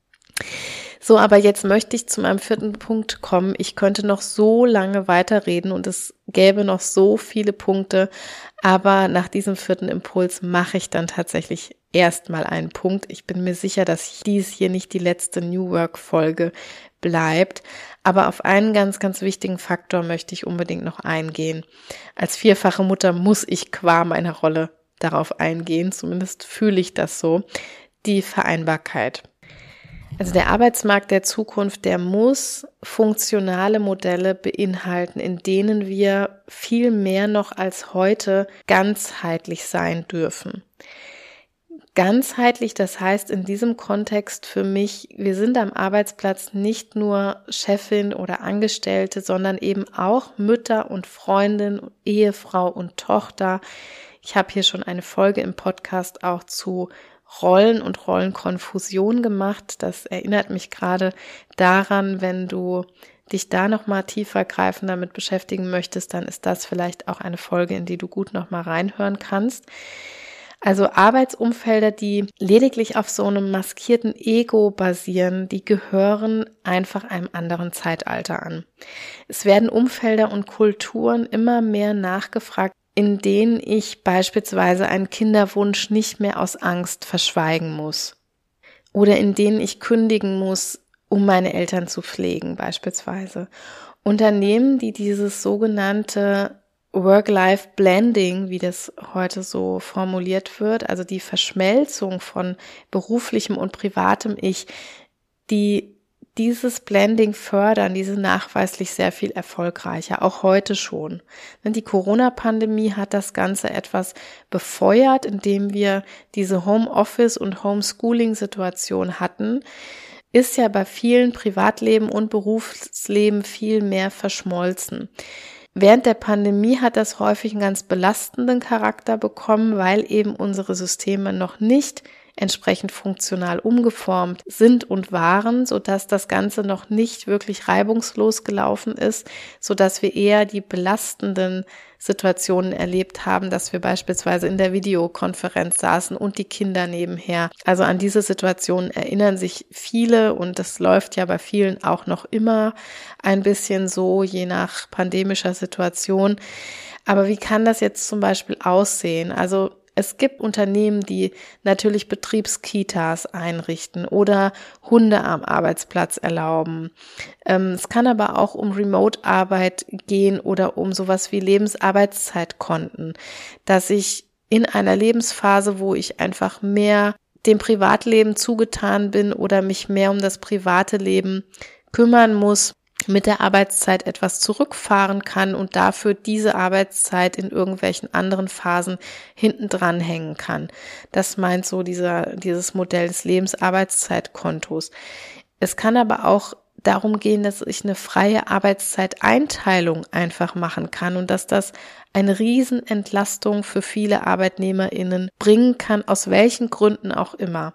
So, aber jetzt möchte ich zu meinem vierten Punkt kommen. Ich könnte noch so lange weiterreden und es gäbe noch so viele Punkte, aber nach diesem vierten Impuls mache ich dann tatsächlich erstmal einen Punkt. Ich bin mir sicher, dass dies hier nicht die letzte New Work Folge bleibt. Aber auf einen ganz, ganz wichtigen Faktor möchte ich unbedingt noch eingehen. Als vierfache Mutter muss ich qua meiner Rolle darauf eingehen. Zumindest fühle ich das so. Die Vereinbarkeit. Also der Arbeitsmarkt der Zukunft, der muss funktionale Modelle beinhalten, in denen wir viel mehr noch als heute ganzheitlich sein dürfen ganzheitlich, das heißt in diesem Kontext für mich, wir sind am Arbeitsplatz nicht nur Chefin oder Angestellte, sondern eben auch Mütter und Freundin, Ehefrau und Tochter. Ich habe hier schon eine Folge im Podcast auch zu Rollen und Rollenkonfusion gemacht. Das erinnert mich gerade daran, wenn du dich da noch mal tiefer greifen damit beschäftigen möchtest, dann ist das vielleicht auch eine Folge, in die du gut noch mal reinhören kannst. Also Arbeitsumfelder, die lediglich auf so einem maskierten Ego basieren, die gehören einfach einem anderen Zeitalter an. Es werden Umfelder und Kulturen immer mehr nachgefragt, in denen ich beispielsweise einen Kinderwunsch nicht mehr aus Angst verschweigen muss. Oder in denen ich kündigen muss, um meine Eltern zu pflegen, beispielsweise. Unternehmen, die dieses sogenannte Work-Life-Blending, wie das heute so formuliert wird, also die Verschmelzung von beruflichem und privatem Ich, die dieses Blending fördern, diese nachweislich sehr viel erfolgreicher, auch heute schon. Die Corona-Pandemie hat das Ganze etwas befeuert, indem wir diese Homeoffice- und Homeschooling-Situation hatten, ist ja bei vielen Privatleben und Berufsleben viel mehr verschmolzen. Während der Pandemie hat das häufig einen ganz belastenden Charakter bekommen, weil eben unsere Systeme noch nicht entsprechend funktional umgeformt sind und waren, so dass das Ganze noch nicht wirklich reibungslos gelaufen ist, so dass wir eher die belastenden Situationen erlebt haben, dass wir beispielsweise in der Videokonferenz saßen und die Kinder nebenher. Also an diese Situationen erinnern sich viele und das läuft ja bei vielen auch noch immer ein bisschen so, je nach pandemischer Situation. Aber wie kann das jetzt zum Beispiel aussehen? Also es gibt Unternehmen, die natürlich Betriebskitas einrichten oder Hunde am Arbeitsplatz erlauben. Ähm, es kann aber auch um Remote-Arbeit gehen oder um sowas wie Lebensarbeitszeitkonten, dass ich in einer Lebensphase, wo ich einfach mehr dem Privatleben zugetan bin oder mich mehr um das private Leben kümmern muss, mit der Arbeitszeit etwas zurückfahren kann und dafür diese Arbeitszeit in irgendwelchen anderen Phasen hinten dran hängen kann. Das meint so dieser, dieses Modell des Lebensarbeitszeitkontos. Es kann aber auch darum gehen, dass ich eine freie Arbeitszeiteinteilung einfach machen kann und dass das eine Riesenentlastung für viele ArbeitnehmerInnen bringen kann, aus welchen Gründen auch immer.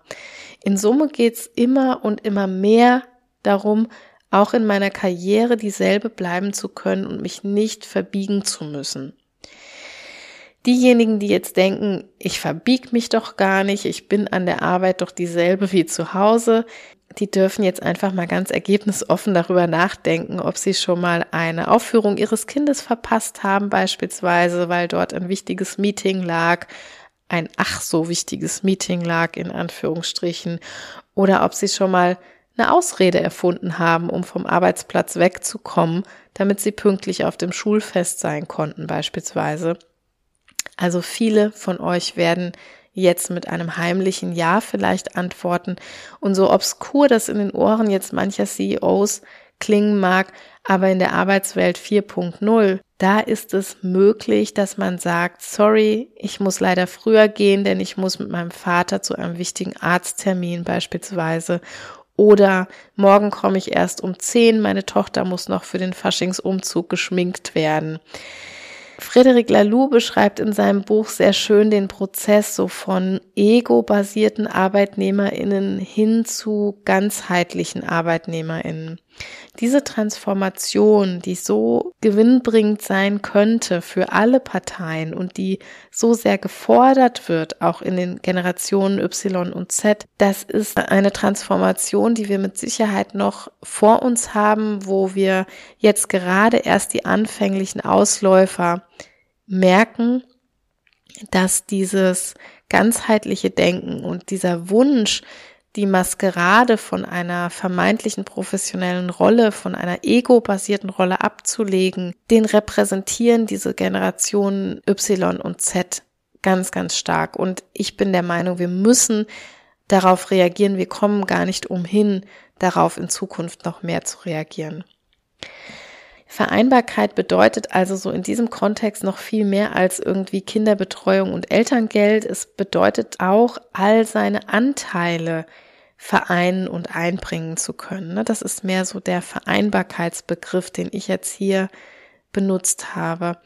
In Summe geht's immer und immer mehr darum, auch in meiner Karriere dieselbe bleiben zu können und mich nicht verbiegen zu müssen. Diejenigen, die jetzt denken, ich verbieg mich doch gar nicht, ich bin an der Arbeit doch dieselbe wie zu Hause, die dürfen jetzt einfach mal ganz ergebnisoffen darüber nachdenken, ob sie schon mal eine Aufführung ihres Kindes verpasst haben, beispielsweise, weil dort ein wichtiges Meeting lag, ein ach so wichtiges Meeting lag in Anführungsstrichen, oder ob sie schon mal eine Ausrede erfunden haben, um vom Arbeitsplatz wegzukommen, damit sie pünktlich auf dem Schulfest sein konnten beispielsweise. Also viele von euch werden jetzt mit einem heimlichen Ja vielleicht antworten und so obskur das in den Ohren jetzt mancher CEOs klingen mag, aber in der Arbeitswelt 4.0, da ist es möglich, dass man sagt, sorry, ich muss leider früher gehen, denn ich muss mit meinem Vater zu einem wichtigen Arzttermin beispielsweise oder morgen komme ich erst um zehn, meine Tochter muss noch für den Faschingsumzug geschminkt werden. Frederic Laloux beschreibt in seinem Buch sehr schön den Prozess so von ego-basierten ArbeitnehmerInnen hin zu ganzheitlichen ArbeitnehmerInnen. Diese Transformation, die so gewinnbringend sein könnte für alle Parteien und die so sehr gefordert wird, auch in den Generationen Y und Z, das ist eine Transformation, die wir mit Sicherheit noch vor uns haben, wo wir jetzt gerade erst die anfänglichen Ausläufer merken, dass dieses ganzheitliche Denken und dieser Wunsch, die Maskerade von einer vermeintlichen professionellen Rolle, von einer ego-basierten Rolle abzulegen, den repräsentieren diese Generationen Y und Z ganz, ganz stark. Und ich bin der Meinung, wir müssen darauf reagieren. Wir kommen gar nicht umhin, darauf in Zukunft noch mehr zu reagieren. Vereinbarkeit bedeutet also so in diesem Kontext noch viel mehr als irgendwie Kinderbetreuung und Elterngeld. Es bedeutet auch all seine Anteile vereinen und einbringen zu können. Ne? Das ist mehr so der Vereinbarkeitsbegriff, den ich jetzt hier benutzt habe.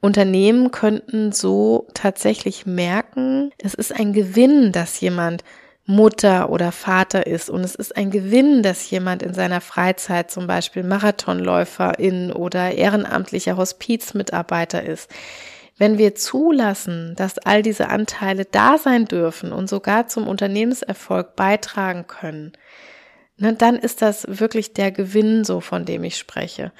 Unternehmen könnten so tatsächlich merken, es ist ein Gewinn, dass jemand Mutter oder Vater ist und es ist ein Gewinn, dass jemand in seiner Freizeit zum Beispiel Marathonläuferin oder ehrenamtlicher Hospizmitarbeiter ist. Wenn wir zulassen, dass all diese Anteile da sein dürfen und sogar zum Unternehmenserfolg beitragen können, ne, dann ist das wirklich der Gewinn, so von dem ich spreche.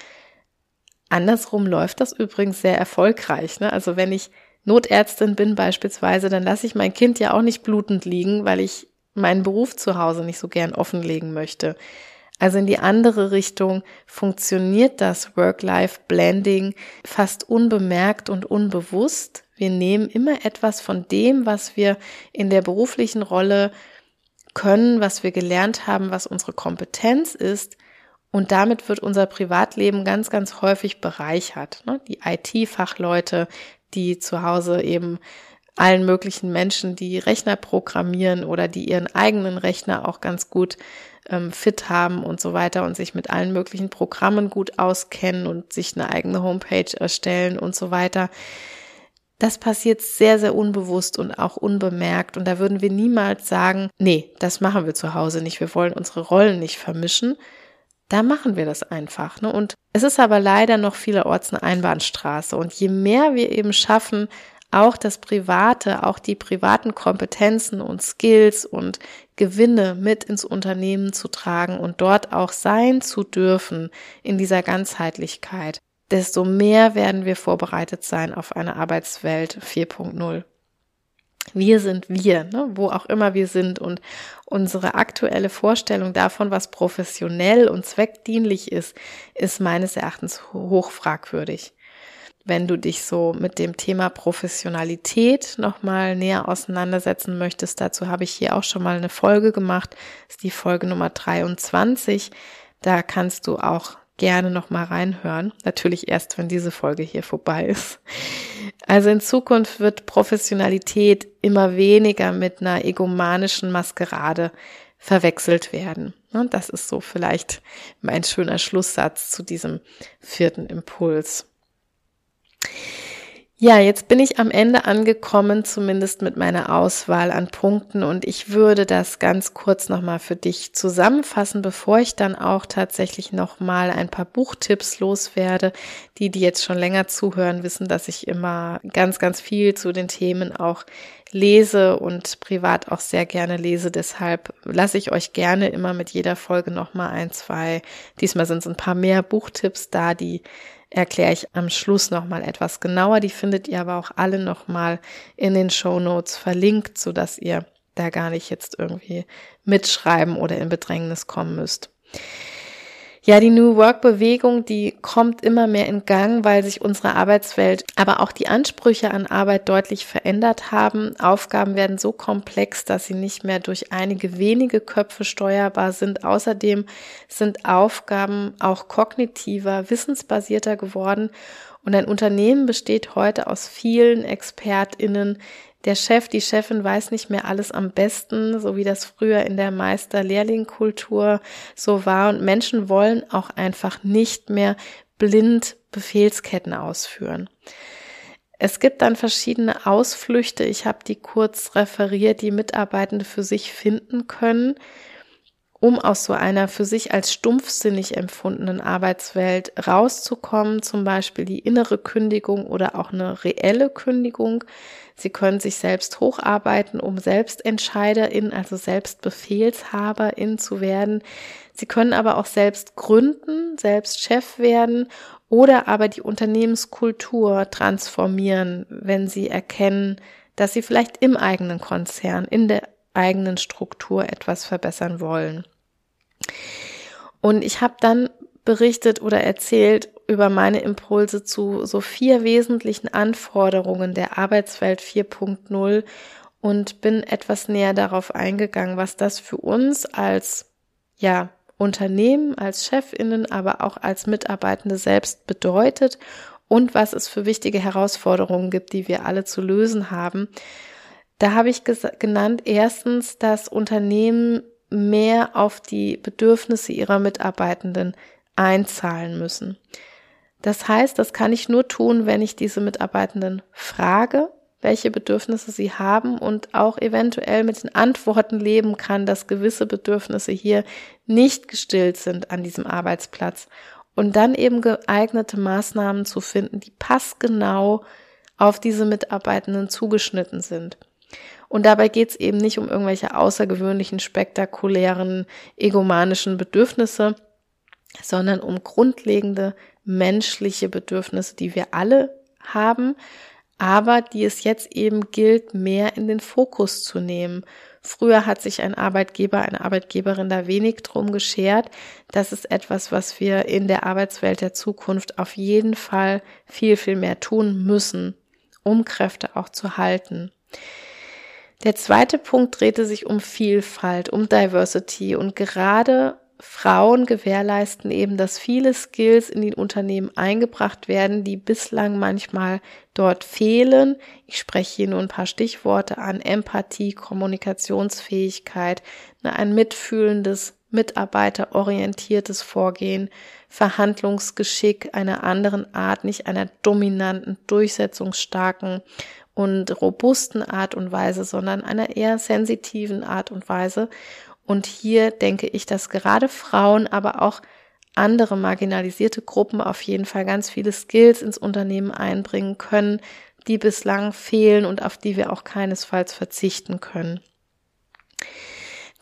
Andersrum läuft das übrigens sehr erfolgreich. Ne? Also wenn ich Notärztin bin beispielsweise, dann lasse ich mein Kind ja auch nicht blutend liegen, weil ich meinen Beruf zu Hause nicht so gern offenlegen möchte. Also in die andere Richtung funktioniert das Work-Life-Blending fast unbemerkt und unbewusst. Wir nehmen immer etwas von dem, was wir in der beruflichen Rolle können, was wir gelernt haben, was unsere Kompetenz ist. Und damit wird unser Privatleben ganz, ganz häufig bereichert. Ne? Die IT-Fachleute, die zu Hause eben allen möglichen Menschen, die Rechner programmieren oder die ihren eigenen Rechner auch ganz gut ähm, fit haben und so weiter und sich mit allen möglichen Programmen gut auskennen und sich eine eigene Homepage erstellen und so weiter. Das passiert sehr, sehr unbewusst und auch unbemerkt. Und da würden wir niemals sagen, nee, das machen wir zu Hause nicht. Wir wollen unsere Rollen nicht vermischen. Da machen wir das einfach. Ne? Und es ist aber leider noch vielerorts eine Einbahnstraße. Und je mehr wir eben schaffen, auch das Private, auch die privaten Kompetenzen und Skills und Gewinne mit ins Unternehmen zu tragen und dort auch sein zu dürfen in dieser Ganzheitlichkeit, desto mehr werden wir vorbereitet sein auf eine Arbeitswelt 4.0. wir sind wir, ne? wo auch immer wir sind und unsere aktuelle Vorstellung davon, was professionell und zweckdienlich ist, ist meines Erachtens hoch fragwürdig. Wenn du dich so mit dem Thema Professionalität nochmal näher auseinandersetzen möchtest, dazu habe ich hier auch schon mal eine Folge gemacht, das ist die Folge Nummer 23. Da kannst du auch gerne noch mal reinhören. Natürlich erst, wenn diese Folge hier vorbei ist. Also in Zukunft wird Professionalität immer weniger mit einer egomanischen Maskerade verwechselt werden. Und das ist so vielleicht mein schöner Schlusssatz zu diesem vierten Impuls. Ja, jetzt bin ich am Ende angekommen, zumindest mit meiner Auswahl an Punkten und ich würde das ganz kurz nochmal für dich zusammenfassen, bevor ich dann auch tatsächlich nochmal ein paar Buchtipps loswerde. Die, die jetzt schon länger zuhören, wissen, dass ich immer ganz, ganz viel zu den Themen auch lese und privat auch sehr gerne lese. Deshalb lasse ich euch gerne immer mit jeder Folge nochmal ein, zwei, diesmal sind es ein paar mehr Buchtipps da, die erkläre ich am Schluss nochmal etwas genauer. Die findet ihr aber auch alle nochmal in den Show Notes verlinkt, so dass ihr da gar nicht jetzt irgendwie mitschreiben oder in Bedrängnis kommen müsst. Ja, die New Work Bewegung, die kommt immer mehr in Gang, weil sich unsere Arbeitswelt, aber auch die Ansprüche an Arbeit deutlich verändert haben. Aufgaben werden so komplex, dass sie nicht mehr durch einige wenige Köpfe steuerbar sind. Außerdem sind Aufgaben auch kognitiver, wissensbasierter geworden. Und ein Unternehmen besteht heute aus vielen ExpertInnen, der Chef, die Chefin weiß nicht mehr alles am besten, so wie das früher in der Meister-Lehrling-Kultur so war. Und Menschen wollen auch einfach nicht mehr blind Befehlsketten ausführen. Es gibt dann verschiedene Ausflüchte, ich habe die kurz referiert, die Mitarbeitende für sich finden können, um aus so einer für sich als stumpfsinnig empfundenen Arbeitswelt rauszukommen, zum Beispiel die innere Kündigung oder auch eine reelle Kündigung. Sie können sich selbst hocharbeiten, um Selbstentscheiderin, also Selbstbefehlshaberin zu werden. Sie können aber auch selbst gründen, selbst Chef werden oder aber die Unternehmenskultur transformieren, wenn sie erkennen, dass sie vielleicht im eigenen Konzern, in der eigenen Struktur etwas verbessern wollen. Und ich habe dann berichtet oder erzählt über meine Impulse zu so vier wesentlichen Anforderungen der Arbeitswelt 4.0 und bin etwas näher darauf eingegangen, was das für uns als ja Unternehmen, als Chefinnen, aber auch als Mitarbeitende selbst bedeutet und was es für wichtige Herausforderungen gibt, die wir alle zu lösen haben. Da habe ich genannt, erstens, dass Unternehmen mehr auf die Bedürfnisse ihrer Mitarbeitenden einzahlen müssen. Das heißt, das kann ich nur tun, wenn ich diese Mitarbeitenden frage, welche Bedürfnisse sie haben und auch eventuell mit den Antworten leben kann, dass gewisse Bedürfnisse hier nicht gestillt sind an diesem Arbeitsplatz und dann eben geeignete Maßnahmen zu finden, die passgenau auf diese Mitarbeitenden zugeschnitten sind. Und dabei geht es eben nicht um irgendwelche außergewöhnlichen, spektakulären, egomanischen Bedürfnisse, sondern um grundlegende menschliche Bedürfnisse, die wir alle haben, aber die es jetzt eben gilt, mehr in den Fokus zu nehmen. Früher hat sich ein Arbeitgeber, eine Arbeitgeberin da wenig drum geschert. Das ist etwas, was wir in der Arbeitswelt der Zukunft auf jeden Fall viel, viel mehr tun müssen, um Kräfte auch zu halten. Der zweite Punkt drehte sich um Vielfalt, um Diversity und gerade Frauen gewährleisten eben, dass viele Skills in die Unternehmen eingebracht werden, die bislang manchmal dort fehlen. Ich spreche hier nur ein paar Stichworte an. Empathie, Kommunikationsfähigkeit, ne, ein mitfühlendes, mitarbeiterorientiertes Vorgehen, Verhandlungsgeschick einer anderen Art, nicht einer dominanten, durchsetzungsstarken und robusten Art und Weise, sondern einer eher sensitiven Art und Weise. Und hier denke ich, dass gerade Frauen, aber auch andere marginalisierte Gruppen auf jeden Fall ganz viele Skills ins Unternehmen einbringen können, die bislang fehlen und auf die wir auch keinesfalls verzichten können.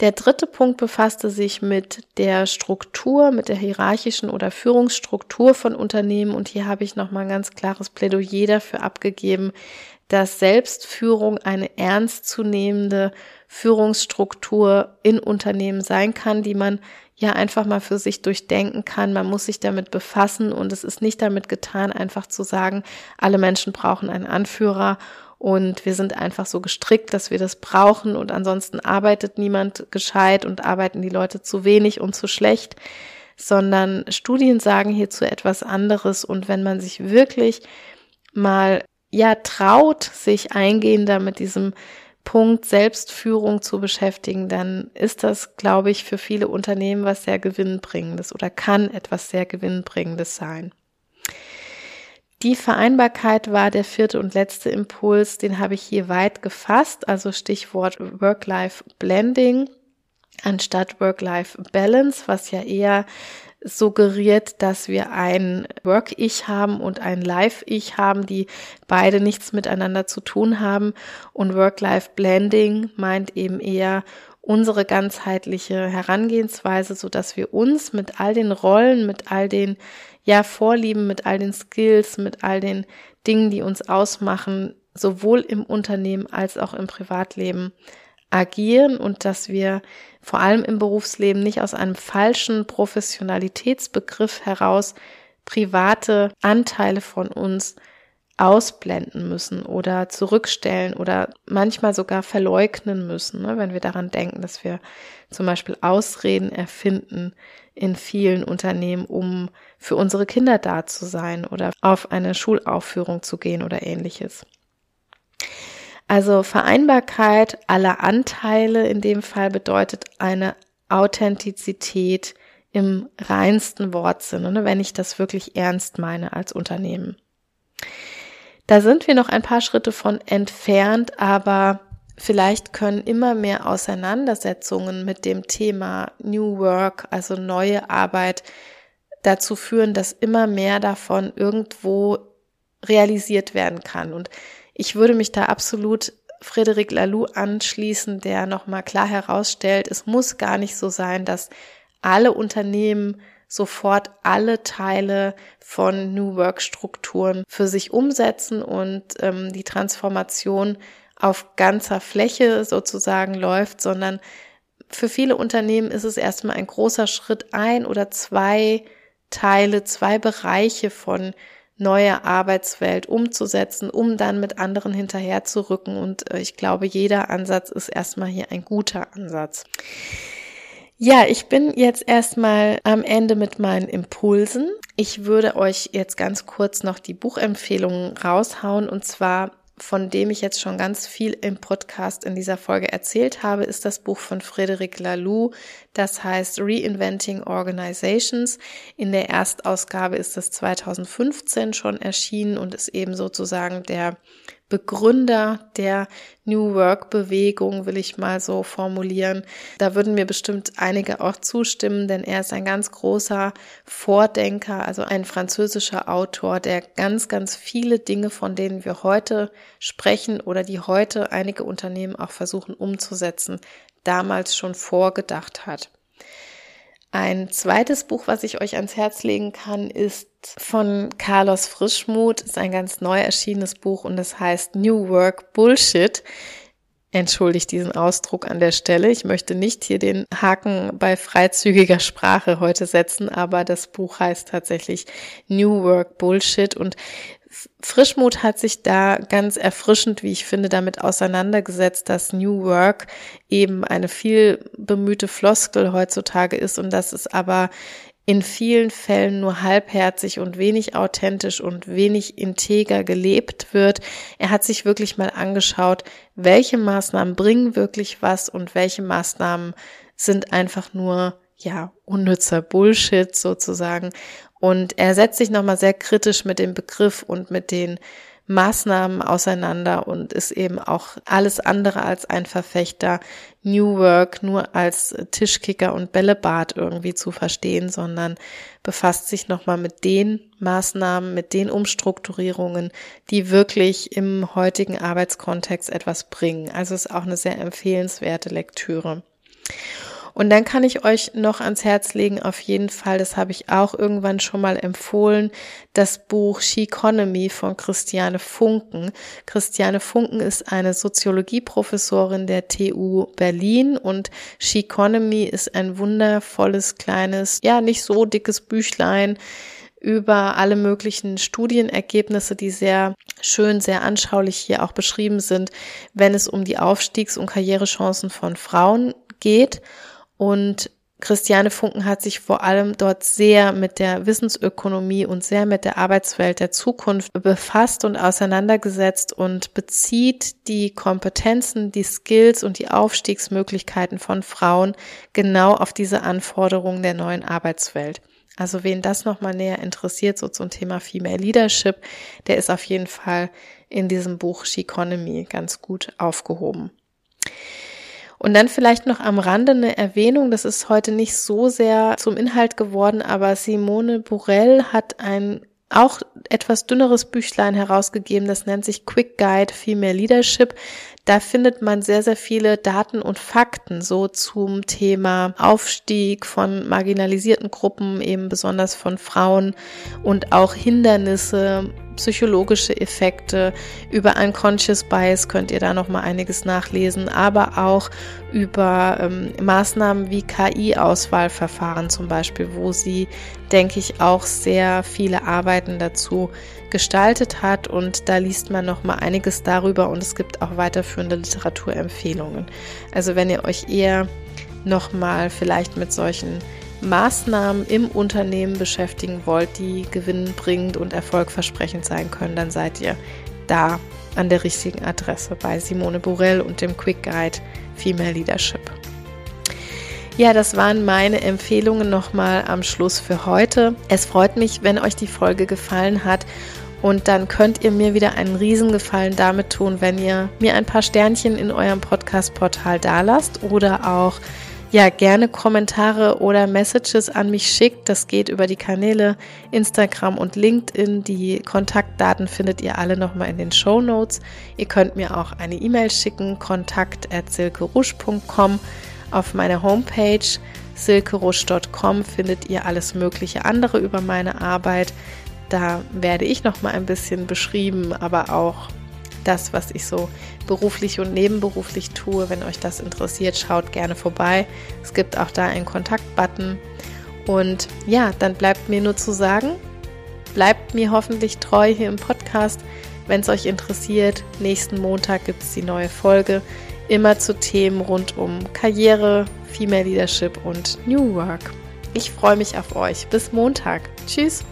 Der dritte Punkt befasste sich mit der Struktur, mit der hierarchischen oder Führungsstruktur von Unternehmen und hier habe ich nochmal ein ganz klares Plädoyer dafür abgegeben, dass Selbstführung eine ernstzunehmende Führungsstruktur in Unternehmen sein kann, die man ja einfach mal für sich durchdenken kann. Man muss sich damit befassen und es ist nicht damit getan, einfach zu sagen, alle Menschen brauchen einen Anführer und wir sind einfach so gestrickt, dass wir das brauchen und ansonsten arbeitet niemand gescheit und arbeiten die Leute zu wenig und zu schlecht, sondern Studien sagen hierzu etwas anderes und wenn man sich wirklich mal ja traut, sich eingehender mit diesem Punkt Selbstführung zu beschäftigen, dann ist das, glaube ich, für viele Unternehmen was sehr gewinnbringendes oder kann etwas sehr gewinnbringendes sein. Die Vereinbarkeit war der vierte und letzte Impuls, den habe ich hier weit gefasst, also Stichwort Work-Life-Blending anstatt Work-Life-Balance, was ja eher suggeriert, dass wir ein Work-Ich haben und ein Life-Ich haben, die beide nichts miteinander zu tun haben. Und Work-Life-Blending meint eben eher unsere ganzheitliche Herangehensweise, so dass wir uns mit all den Rollen, mit all den ja Vorlieben, mit all den Skills, mit all den Dingen, die uns ausmachen, sowohl im Unternehmen als auch im Privatleben agieren und dass wir vor allem im Berufsleben nicht aus einem falschen Professionalitätsbegriff heraus private Anteile von uns ausblenden müssen oder zurückstellen oder manchmal sogar verleugnen müssen, ne, wenn wir daran denken, dass wir zum Beispiel Ausreden erfinden in vielen Unternehmen, um für unsere Kinder da zu sein oder auf eine Schulaufführung zu gehen oder ähnliches. Also Vereinbarkeit aller Anteile in dem Fall bedeutet eine Authentizität im reinsten Wortsinne, ne, wenn ich das wirklich ernst meine als Unternehmen. Da sind wir noch ein paar Schritte von entfernt, aber vielleicht können immer mehr Auseinandersetzungen mit dem Thema New Work, also neue Arbeit, dazu führen, dass immer mehr davon irgendwo realisiert werden kann. Und ich würde mich da absolut Frederic Laloux anschließen, der nochmal klar herausstellt, es muss gar nicht so sein, dass alle Unternehmen sofort alle Teile von New Work Strukturen für sich umsetzen und ähm, die Transformation auf ganzer Fläche sozusagen läuft, sondern für viele Unternehmen ist es erstmal ein großer Schritt, ein oder zwei Teile, zwei Bereiche von neue Arbeitswelt umzusetzen, um dann mit anderen hinterherzurücken. Und äh, ich glaube, jeder Ansatz ist erstmal hier ein guter Ansatz. Ja, ich bin jetzt erstmal am Ende mit meinen Impulsen. Ich würde euch jetzt ganz kurz noch die Buchempfehlungen raushauen und zwar von dem ich jetzt schon ganz viel im Podcast in dieser Folge erzählt habe, ist das Buch von Frederic Laloux. Das heißt Reinventing Organizations. In der Erstausgabe ist das 2015 schon erschienen und ist eben sozusagen der Begründer der New Work Bewegung, will ich mal so formulieren. Da würden mir bestimmt einige auch zustimmen, denn er ist ein ganz großer Vordenker, also ein französischer Autor, der ganz, ganz viele Dinge, von denen wir heute sprechen oder die heute einige Unternehmen auch versuchen umzusetzen, damals schon vorgedacht hat. Ein zweites Buch, was ich euch ans Herz legen kann, ist von Carlos Frischmuth. Ist ein ganz neu erschienenes Buch und es heißt New Work Bullshit. Entschuldigt diesen Ausdruck an der Stelle. Ich möchte nicht hier den Haken bei freizügiger Sprache heute setzen, aber das Buch heißt tatsächlich New Work Bullshit und Frischmut hat sich da ganz erfrischend, wie ich finde, damit auseinandergesetzt, dass New Work eben eine viel bemühte Floskel heutzutage ist und dass es aber in vielen Fällen nur halbherzig und wenig authentisch und wenig integer gelebt wird. Er hat sich wirklich mal angeschaut, welche Maßnahmen bringen wirklich was und welche Maßnahmen sind einfach nur ja, unnützer Bullshit sozusagen. Und er setzt sich nochmal sehr kritisch mit dem Begriff und mit den Maßnahmen auseinander und ist eben auch alles andere als ein Verfechter New Work nur als Tischkicker und Bällebad irgendwie zu verstehen, sondern befasst sich nochmal mit den Maßnahmen, mit den Umstrukturierungen, die wirklich im heutigen Arbeitskontext etwas bringen. Also ist auch eine sehr empfehlenswerte Lektüre. Und dann kann ich euch noch ans Herz legen, auf jeden Fall, das habe ich auch irgendwann schon mal empfohlen, das Buch She Economy von Christiane Funken. Christiane Funken ist eine Soziologieprofessorin der TU Berlin und She Economy ist ein wundervolles kleines, ja, nicht so dickes Büchlein, über alle möglichen Studienergebnisse, die sehr schön, sehr anschaulich hier auch beschrieben sind, wenn es um die Aufstiegs- und Karrierechancen von Frauen geht. Und Christiane Funken hat sich vor allem dort sehr mit der Wissensökonomie und sehr mit der Arbeitswelt der Zukunft befasst und auseinandergesetzt und bezieht die Kompetenzen, die Skills und die Aufstiegsmöglichkeiten von Frauen genau auf diese Anforderungen der neuen Arbeitswelt. Also wen das nochmal näher interessiert, so zum Thema Female Leadership, der ist auf jeden Fall in diesem Buch She Economy ganz gut aufgehoben. Und dann vielleicht noch am Rande eine Erwähnung, das ist heute nicht so sehr zum Inhalt geworden, aber Simone Burrell hat ein auch etwas dünneres Büchlein herausgegeben, das nennt sich Quick Guide Female Leadership. Da findet man sehr, sehr viele Daten und Fakten so zum Thema Aufstieg von marginalisierten Gruppen, eben besonders von Frauen und auch Hindernisse, psychologische Effekte. Über Unconscious Bias könnt ihr da noch mal einiges nachlesen, aber auch über ähm, Maßnahmen wie KI-Auswahlverfahren zum Beispiel, wo sie, denke ich, auch sehr viele Arbeiten dazu gestaltet hat und da liest man noch mal einiges darüber und es gibt auch weiterführende Literaturempfehlungen. Also wenn ihr euch eher noch mal vielleicht mit solchen Maßnahmen im Unternehmen beschäftigen wollt, die gewinnbringend und erfolgversprechend sein können, dann seid ihr da an der richtigen Adresse bei Simone Borell und dem Quick Guide Female Leadership. Ja, das waren meine Empfehlungen nochmal am Schluss für heute. Es freut mich, wenn euch die Folge gefallen hat. Und dann könnt ihr mir wieder einen Riesengefallen damit tun, wenn ihr mir ein paar Sternchen in eurem Podcast-Portal dalasst oder auch ja gerne Kommentare oder Messages an mich schickt. Das geht über die Kanäle Instagram und LinkedIn. Die Kontaktdaten findet ihr alle nochmal in den Show Notes. Ihr könnt mir auch eine E-Mail schicken, kontakt.silkerusch.com. Auf meiner Homepage silkerusch.com findet ihr alles mögliche andere über meine Arbeit. Da werde ich nochmal ein bisschen beschrieben, aber auch das, was ich so beruflich und nebenberuflich tue. Wenn euch das interessiert, schaut gerne vorbei. Es gibt auch da einen Kontaktbutton. Und ja, dann bleibt mir nur zu sagen, bleibt mir hoffentlich treu hier im Podcast. Wenn es euch interessiert, nächsten Montag gibt es die neue Folge. Immer zu Themen rund um Karriere, Female Leadership und New Work. Ich freue mich auf euch. Bis Montag. Tschüss.